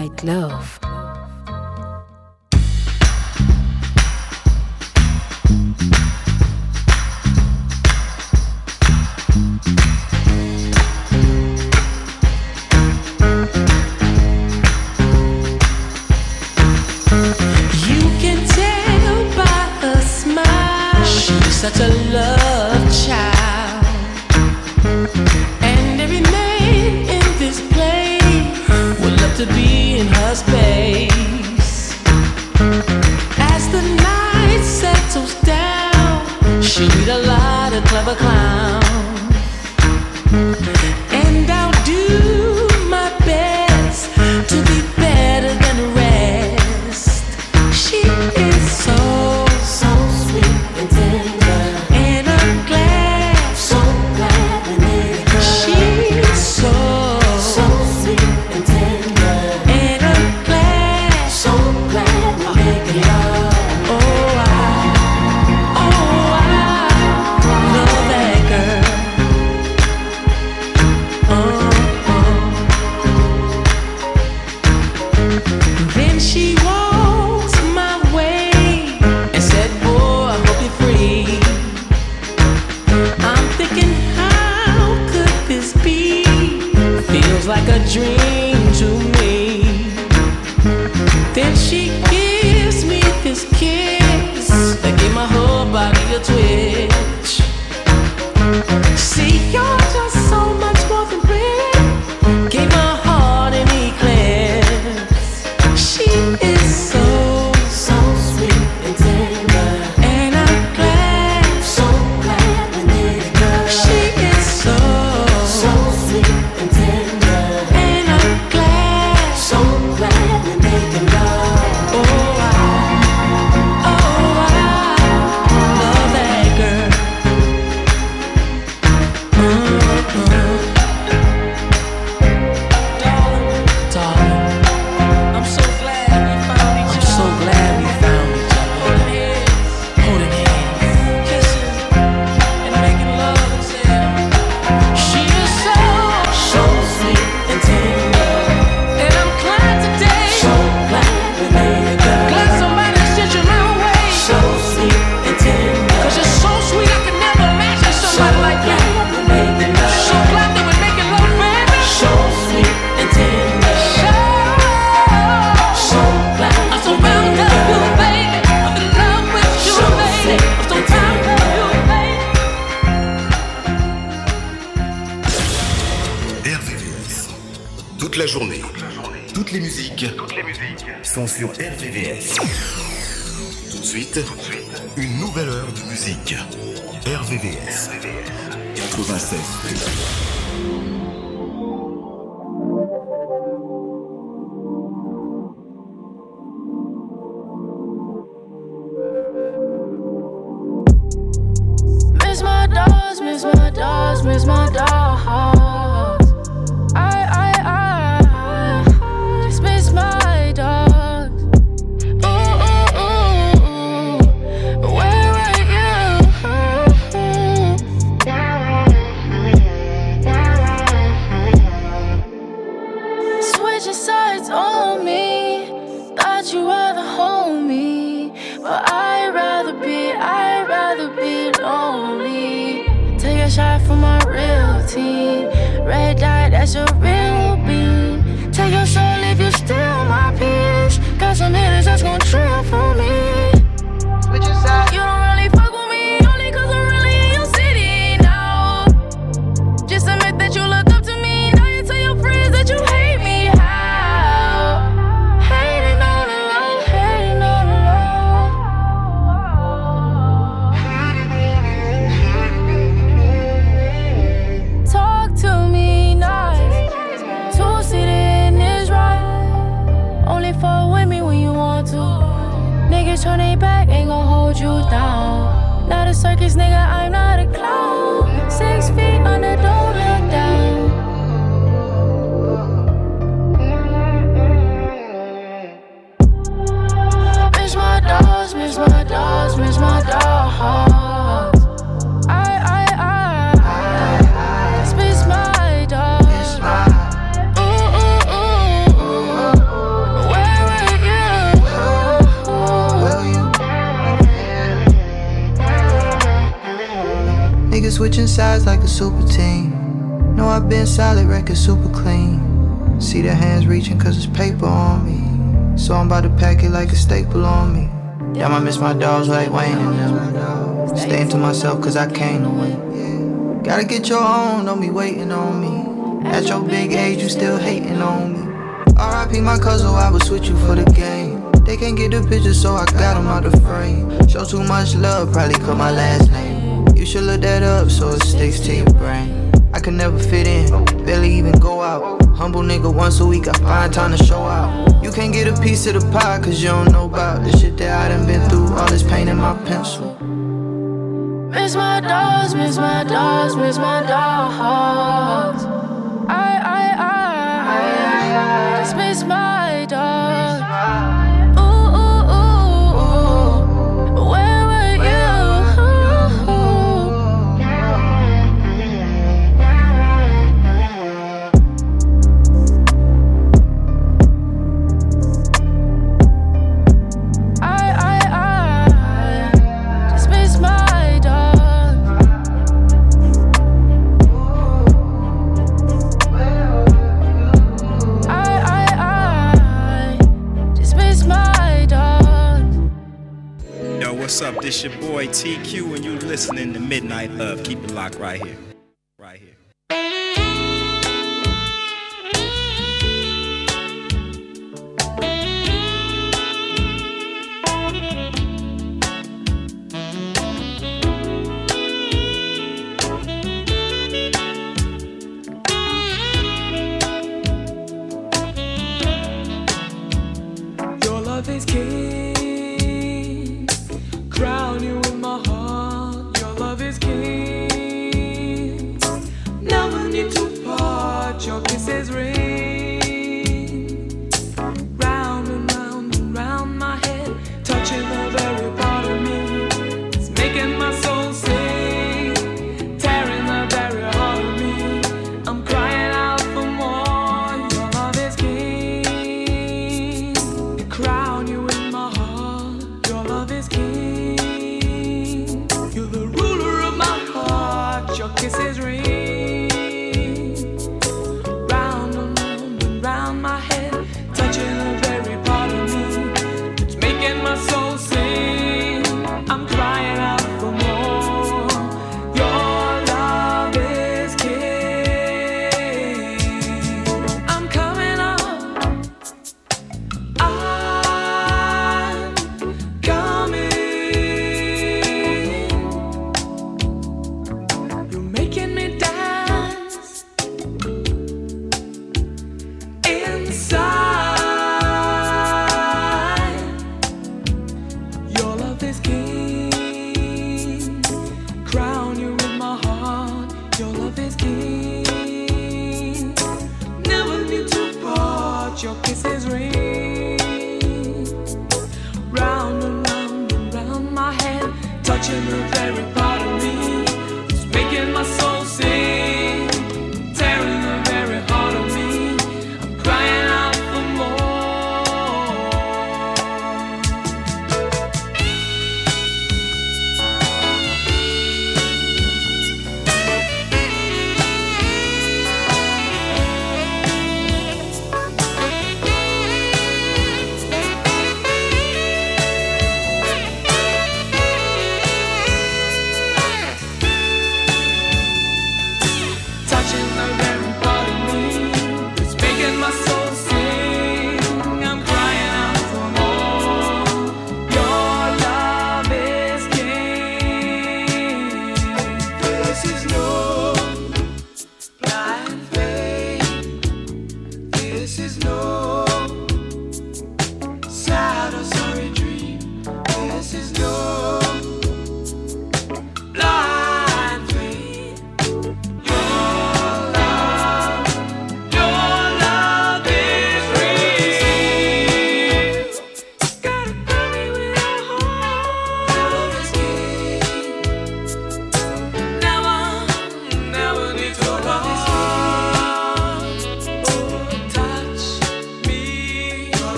Back at your own, don't be waiting on me. At your big age, you still hating on me. RIP my cousin, I would switch you for the game. They can't get the picture, so I got them out the frame. Show too much love, probably cut my last name. You should look that up so it sticks to your brain. I can never fit in, barely even go out. Humble nigga, once a week I find time to show out. You can't get a piece of the pie, cause you don't know about the shit that I done been through. All this pain in my pencil miss my dogs, miss my dogs, miss my dogs. I, I, I, I, I, I just miss my boy TQ, and you're listening to Midnight Love. Keep it locked right here.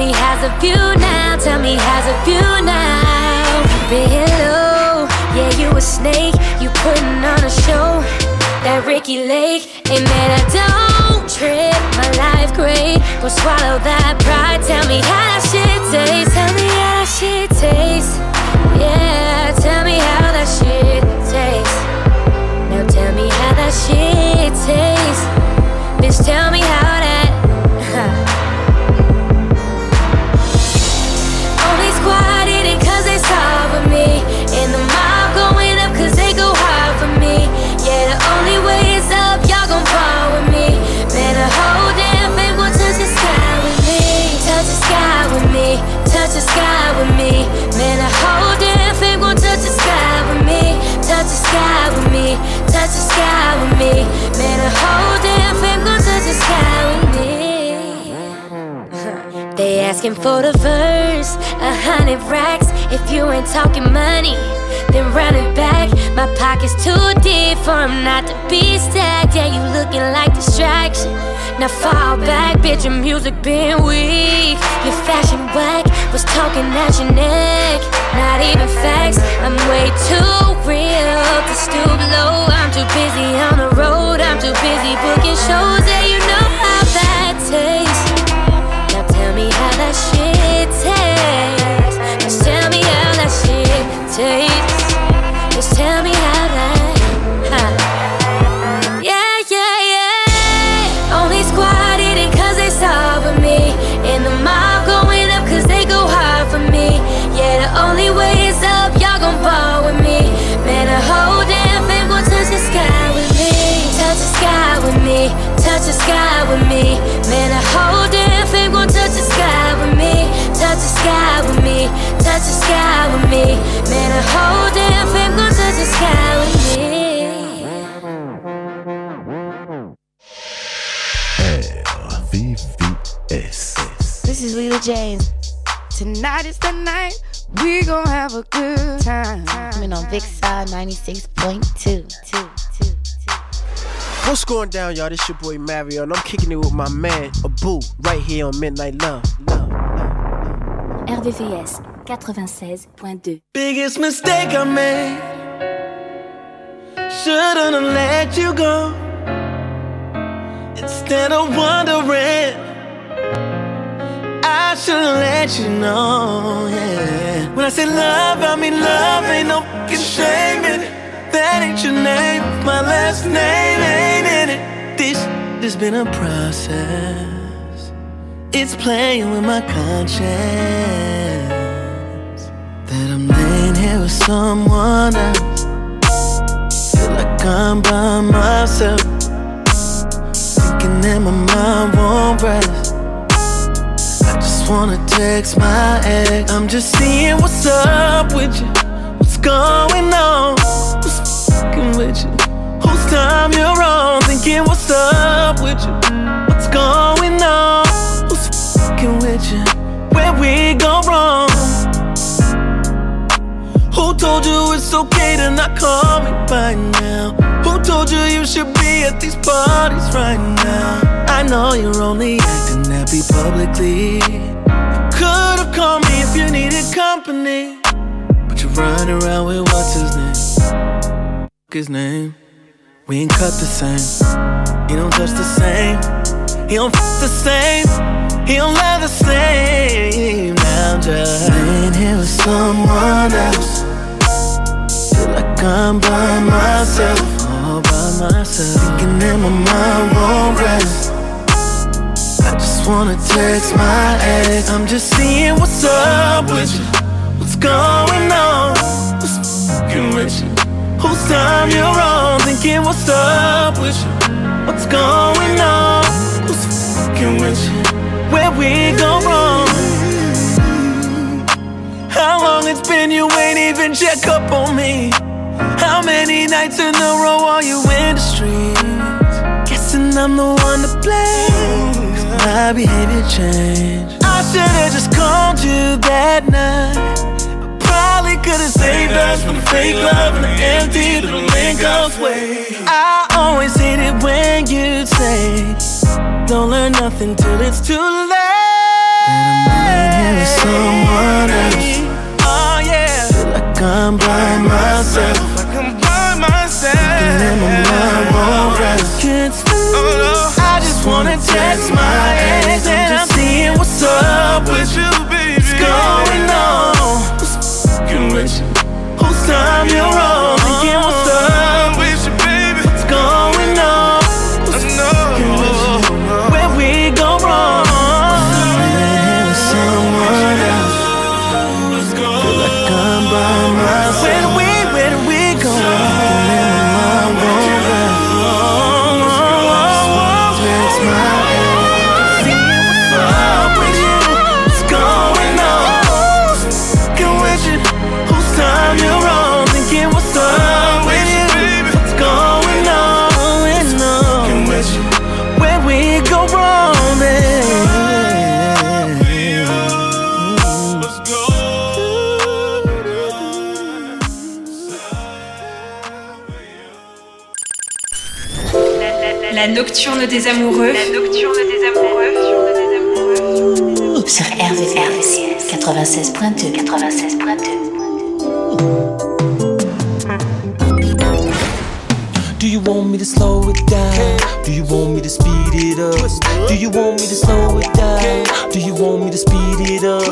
Me how's a view now, tell me how's a view now. Been low, yeah you a snake, you putting on a show. That Ricki Lake, hey man I don't trip, my life great. Go swallow that pride, tell me how asking for the verse, a hundred racks. If you ain't talking money, then run it back. My pocket's too deep for 'em not to be stacked. Yeah, you looking like distraction. Now fall back, bitch. Your music been weak. Your fashion whack was talking at your neck. Not even facts. I'm way too real to stoop low. I'm too busy on the road. I'm too busy booking shows. Yeah, you know how that tastes. That shit tastes. Just tell me how that shit tastes. Just tell me how that. Yeah, yeah, yeah. Only cause they with me. And the mob going up cause they go hard for me. Yeah, the only way is up, y'all gon' ball with me. Man, the whole damn thing touch the sky with me. Touch the sky with me. Touch the sky with me. Touch the sky with me. Man, the whole damn thing gon' touch the sky with me. RVVS. This is Lila James. Tonight is the night we gon' have a good time. Coming on Big Side 96.2. What's going down, y'all? This your boy Mario, and I'm kicking it with my man Abu right here on Midnight Love. RVVS 96.2. Biggest mistake I made. Shouldn't have let you go. Instead of wondering, I should've let you know. Yeah. When I say love, I mean love. Ain't no fucking shame in it. That ain't your name. My last name ain't in it. This has been a process. It's playing with my conscience. That I'm laying here with someone else. Feel like I'm by myself. Thinking that my mind won't rest. I just wanna text my ex. I'm just seeing what's up with you. What's going on? Who's fucking with you? Whose time you're on? Thinking what's up with you? What's going on? Who's fucking with you? Where we go wrong? Who told you it's okay to not call me by now? Who told you you should be at these parties right now? I know you're only acting happy publicly. You could've called me if you needed company. But you're running around with what's his name? His name. We ain't cut the same. He don't touch the same. He don't f the same. He don't love the same. I'm just laying here with someone else. Feel like I'm by myself, all by myself. Thinking that my mind won't rest. I just wanna text my ex. I'm just seeing what's up with you. What's going on? What's fucking with you? Whose time you're on? Thinking what's up with you? What's going on? Who's fucking with you? Where we go wrong? How long it's been you ain't even check up on me? How many nights in a row are you in the streets? Guessing I'm the one to blame. My behavior changed. I should've just called you that night. Probably could have saved us from the fake love and the empty little link-ups way. I always hate it when you say, don't learn nothing till it's too late. That I'm with someone else. I'm by myself. Like I'm by myself. And my mind won't rest. Can't sleep. Oh, I just wanna text my ex and I'm seeing what's up with you, baby. What's going on? Fucking with you? Whose time you're on? La nocturne des amoureux. La nocturne des amoureux. Sur RVRVCS 96.2 96.2 Do you want me to slow it down? Do you want me to speed it up? Do you want me to slow it down? Do you want me to speed it up?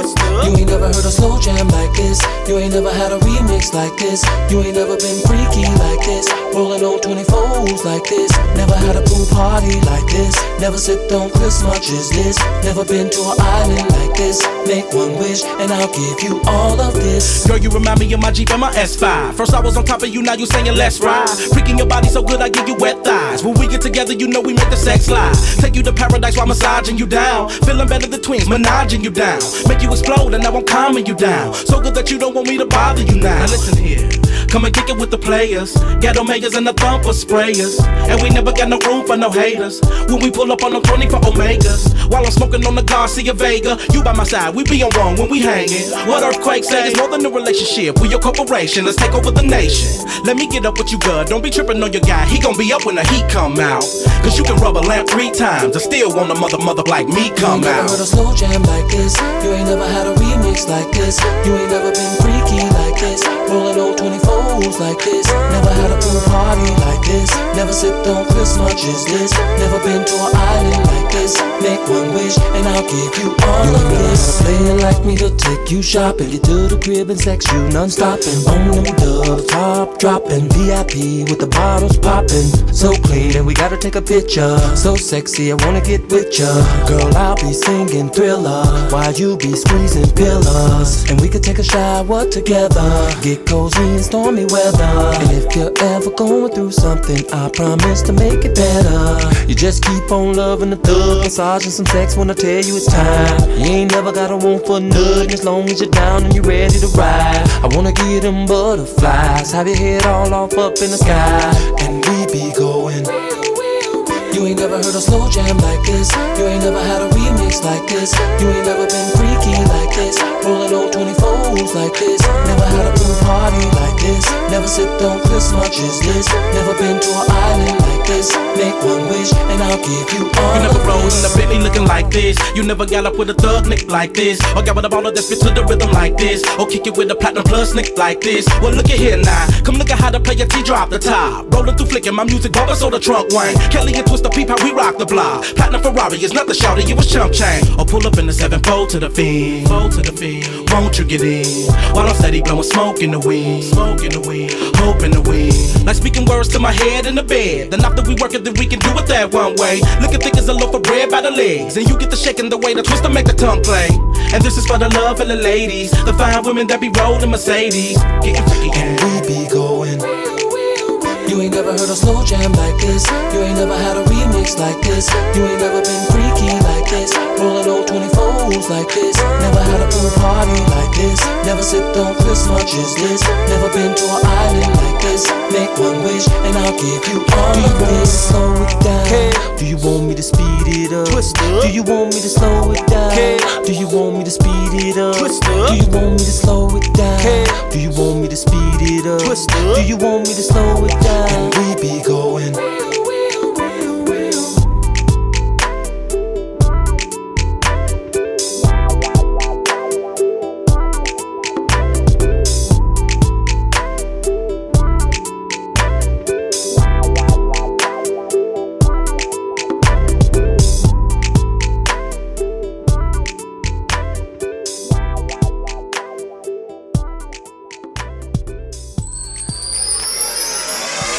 You ain't never heard a slow jam like this. You ain't never had a remix like this. You ain't never been freaky like this. Rolling on 24s like this. Never had a pool party like this. Never sipped on Chris much as this. Never been to an island like this. Make one wish and I'll give you all of this. Girl, you remind me of my Jeep and my S5. First I was on top of you, now you saying let's ride. Freaking your body so good, I give you wet thighs. When we get together, you know we make the sex slide. Take you to paradise while massaging you down. Feeling better than twins, menaging you down. Make you explode, and now I'm calming you down. So good that you don't want me to bother you now. Now listen here. Come and kick it with the players. Ghetto makers and the thumper sprayers. And we never got no room for no haters. When we pull up on them 24 Omegas. While I'm smoking on the Garcia Vega. You by my side, we be on wrong when we hanging. What Earthquake say is more than a relationship. We your corporation, let's take over the nation. Let me get up with you, good. Don't be tripping on your guy. He gon' be up when the heat come out. Cause you can rub a lamp three times. I still want a mother mother like me come out. you ain't never heard a slow jam like this. You ain't never had a remix like this. You ain't never been like this. Rolling on 24s like this. Never had a pool party like this. Never sipped on Chris much as this. Never been to an island like this. Make one wish and I'll give you all of this. Playing like me to take you shopping. Get to the crib and sex you non-stopping. On them dubs, top dropping. VIP with the bottles popping. So clean and we gotta take a picture. So sexy, I wanna get with ya. Girl, I'll be singing thriller while you be squeezing pillars. And we could take a shower together. Get cozy in stormy weather. And if you're ever going through something, I promise to make it better. You just keep on loving the thug, massaging some sex when I tell you it's time. You ain't never got a want for nothing as long as you're down and you're ready to ride. I wanna get them butterflies, have your head all off up in the sky, and we be going. You ain't never heard a slow jam like this. You ain't never had a remix like this. You ain't never been freaky like this. Rolling on 24s like this. Never had a pool party like this. Never sipped on Chris much as this. Never been to an island like this. Make one wish and I'll give you all. You never rolled in a Bentley looking like this. You never got up with a thug nick like this. Or got with a baller that spit to the rhythm like this. Or kick it with a platinum plus nick like this. Well, look at here now. Come look at how the player T drop the top. Rolling through flicking my music bumping so the trunk wang. Kelly and Twist the peep how we rock the block. Platinum Ferrari is nothing shouty, you was chump chain. Or oh, pull up in the 7 fold to the fiend. Fold to the fiend. Won't you get in? While I'm steady blowing smoke in the wind. Smoke in the wind. Hope in the wind. Like speaking words to my head in the bed. Then after we work it, then we can do it that one way. Looking thick as a loaf of bread by the legs. And you get the shaking the way the twist to make the tongue play. And this is for the love of the ladies. The fine women that be rolling Mercedes. Getting freaky, yeah. we be going. You ain't never heard a slow jam like this. You ain't never had a remix like this. You ain't never been freaky like this. Rolling on 24s like this. Never had a pool party like this. Never Cause it don't much as this. Never been to an island like this. Make one wish and I'll give you all Do you want me to slow it down? Do you want me to speed it up? Do you want me to slow it down? Do you want me to speed it up? Do you want me to slow it down? Do you want me to speed it up? Do you want me to slow it down? We be going.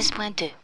96.2.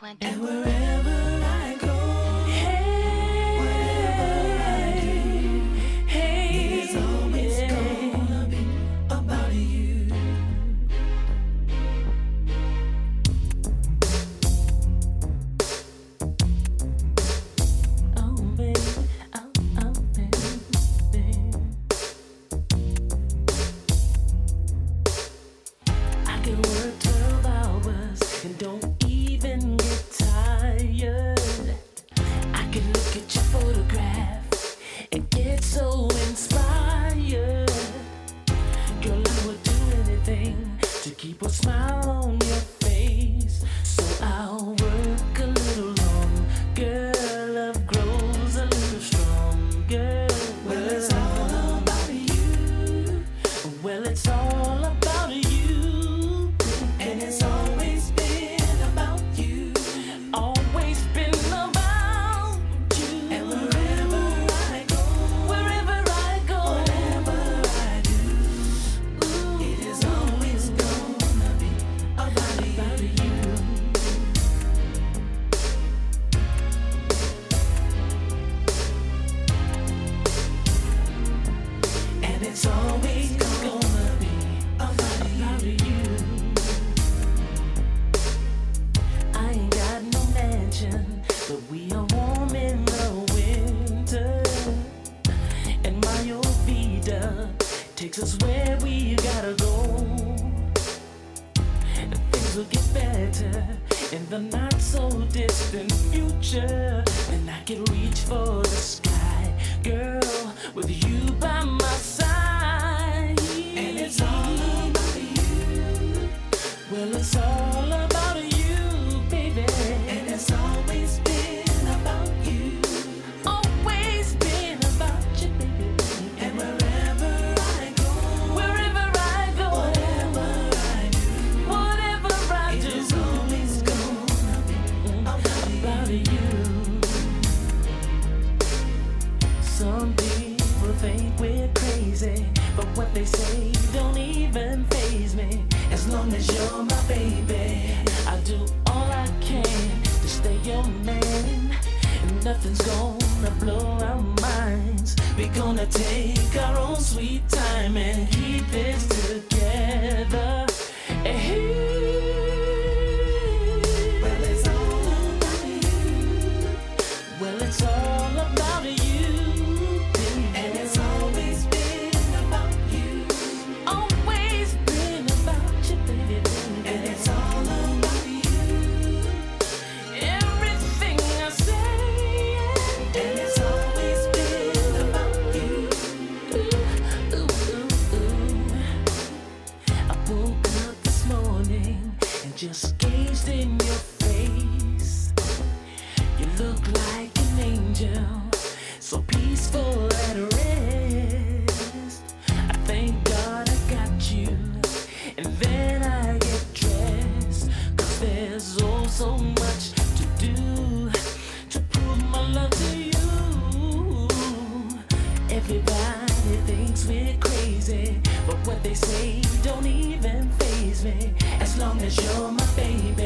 take our own sweet time and keep this together. Eh, and in your face. You look like an angel, so peaceful at rest. I thank God I got you, and then I get dressed. Cause there's oh so much to do to prove my love to you. Everybody thinks we're crazy, but what they say don't even phase me. As long as you're my baby.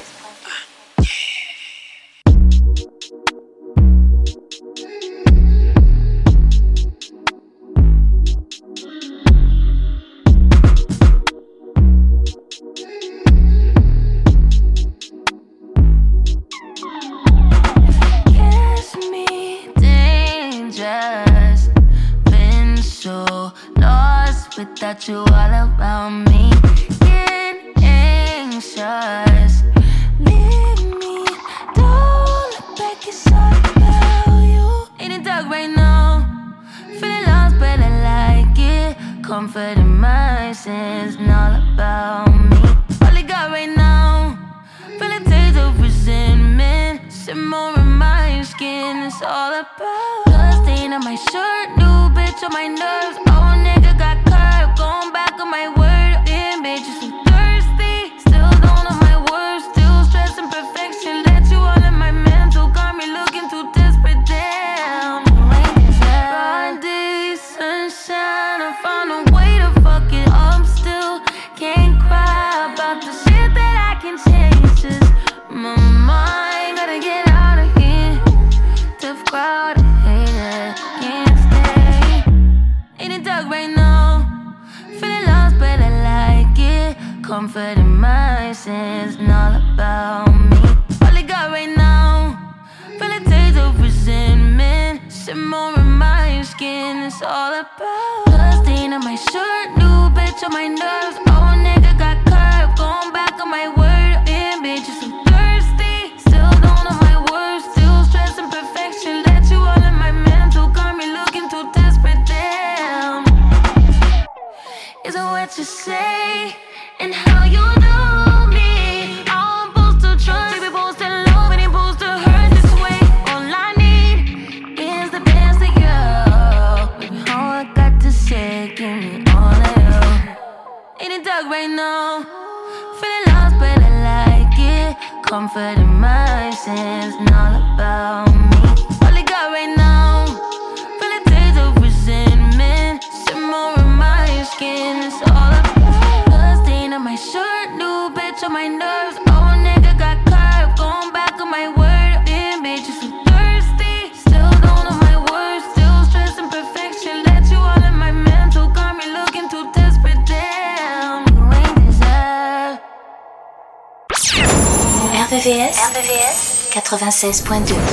96.2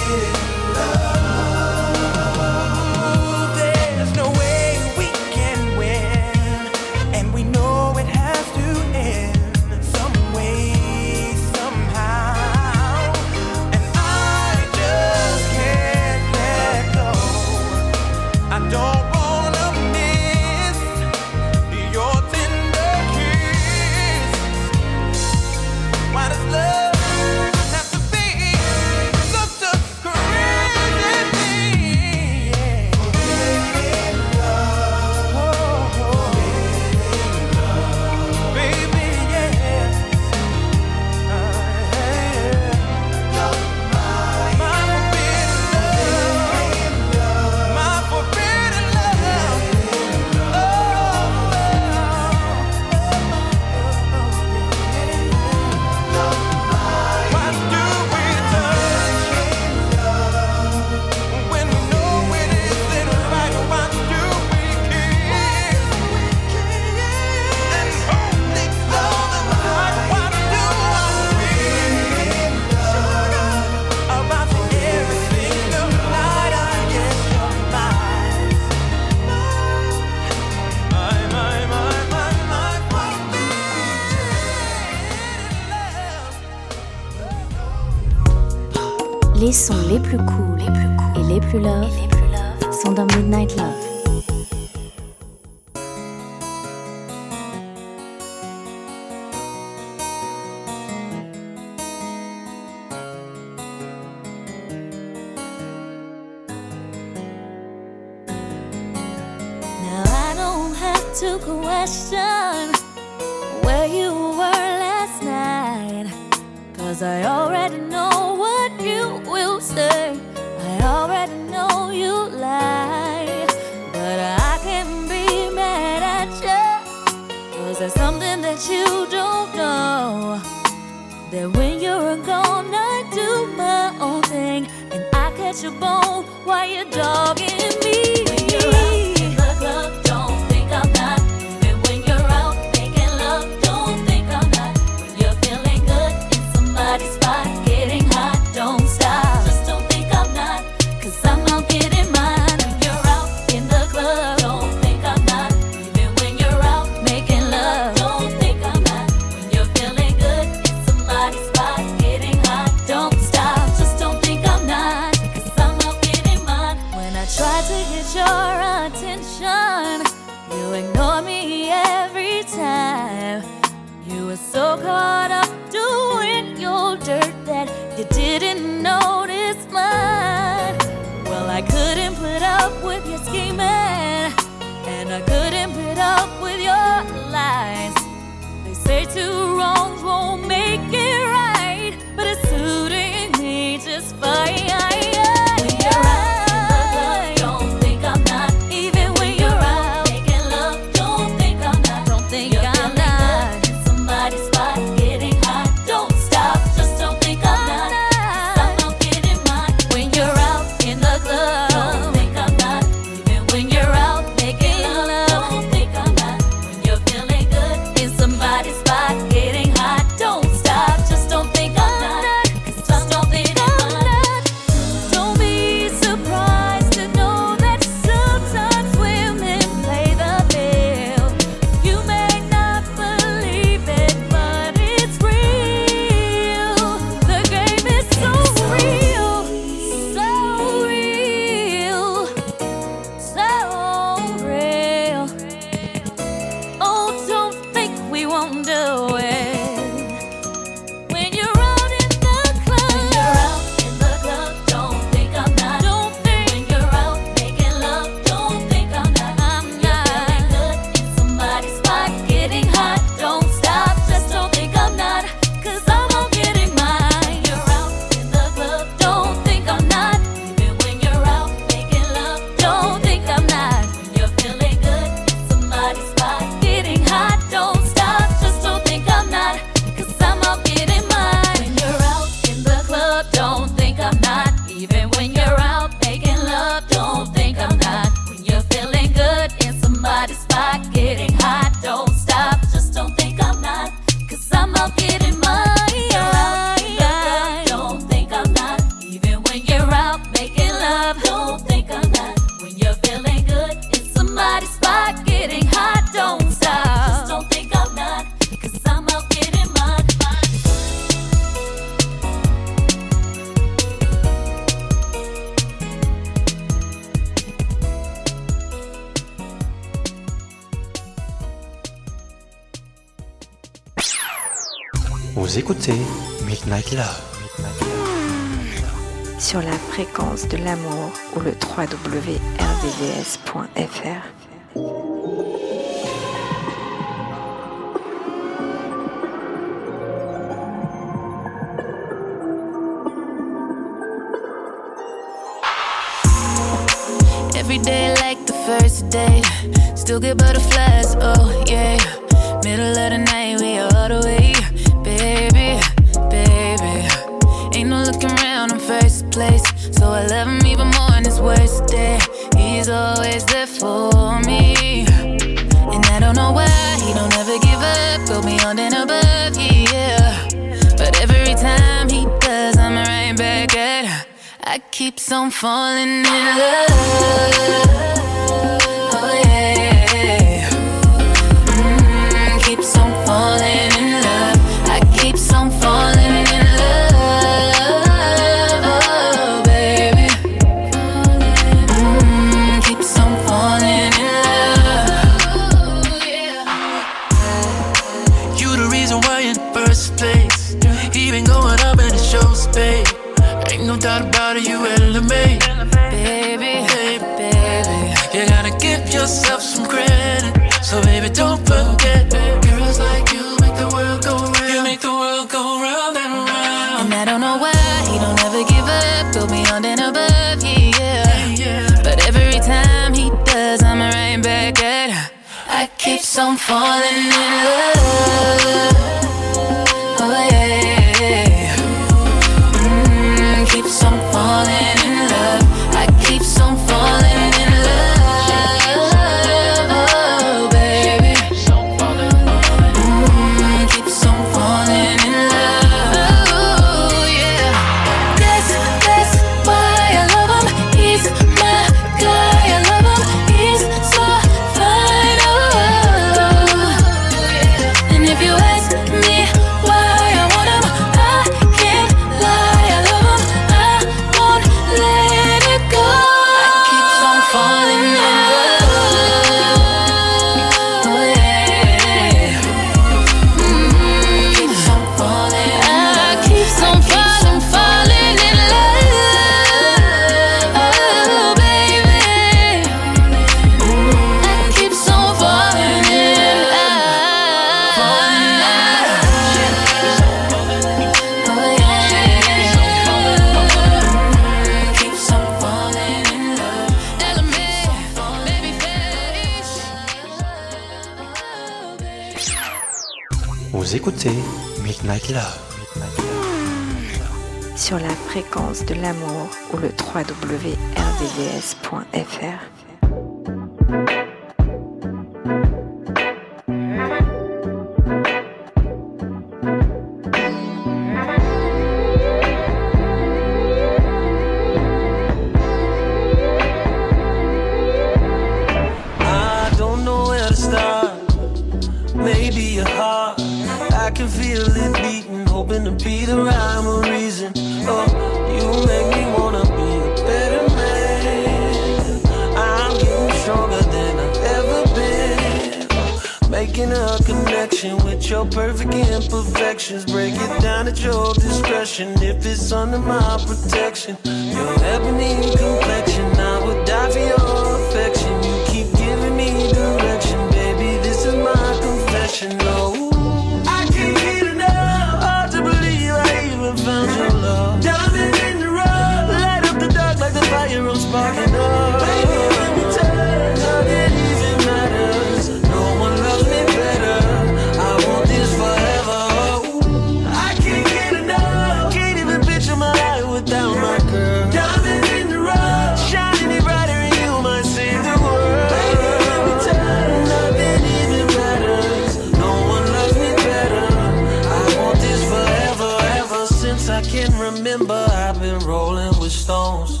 can remember, I've been rolling with stones.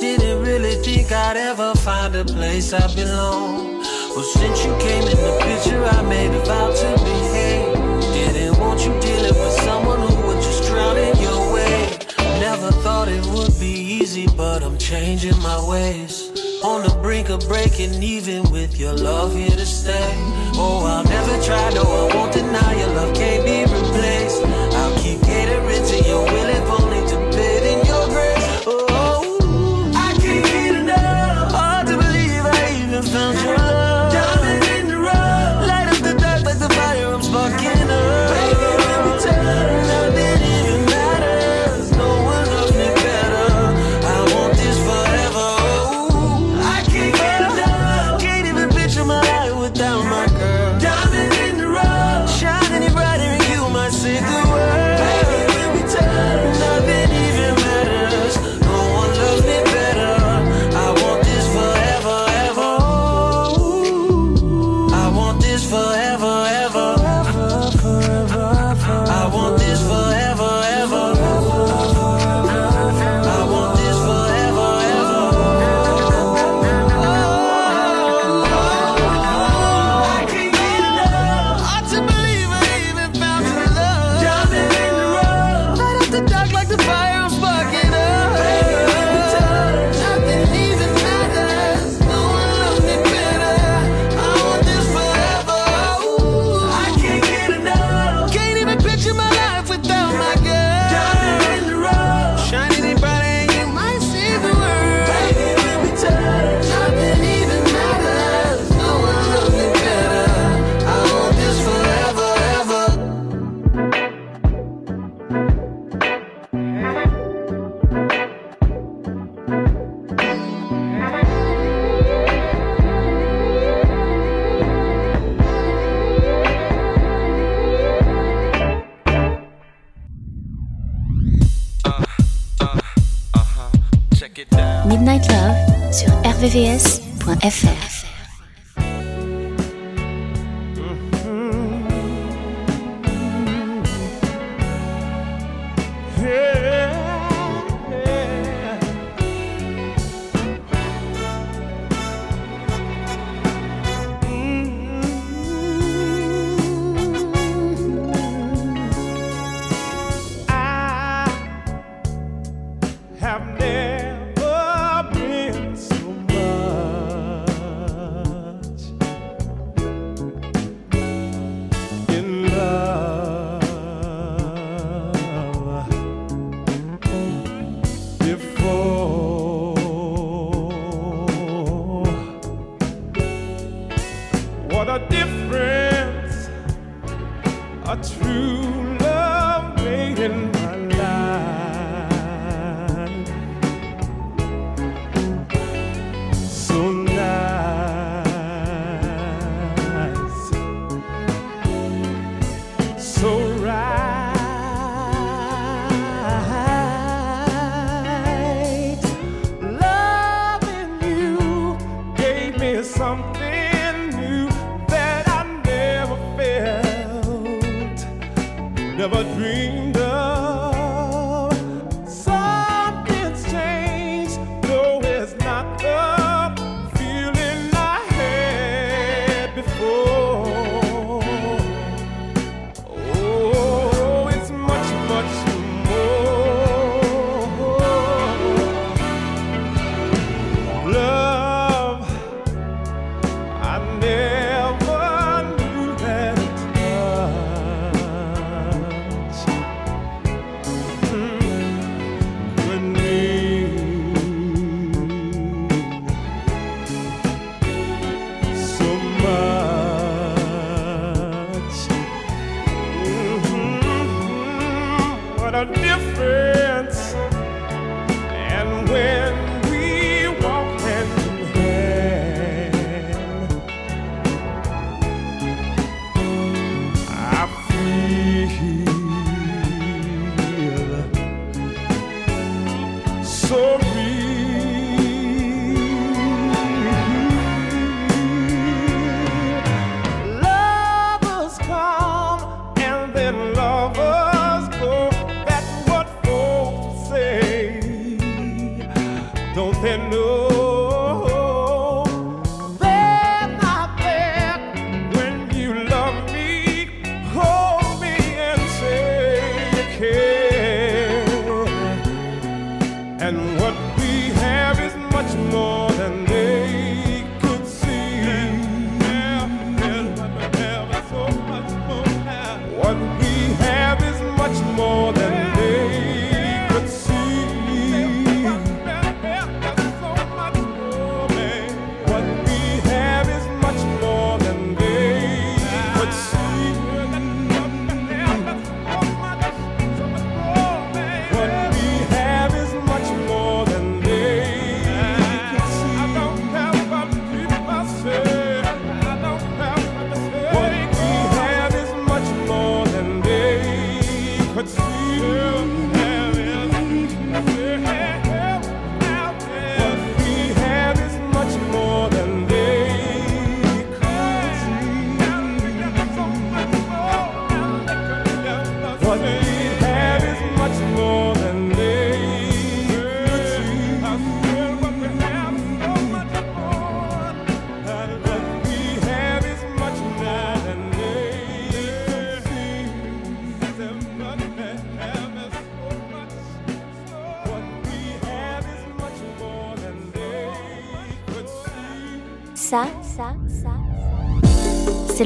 Didn't really think I'd ever find a place I belong. Well, since you came in the picture, I made a vow to behave. Didn't want you dealing with someone who would just drown in your way. Never thought it would be easy, but I'm changing my ways. On the brink of breaking even with your love here to stay. Oh, I'll never try, no, I won't deny your love can't be replaced. I'll keep catering to your willing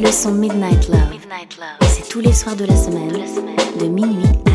Le son Midnight Love. Midnight Love. C'est tous les soirs de la semaine, de, la semaine. de minuit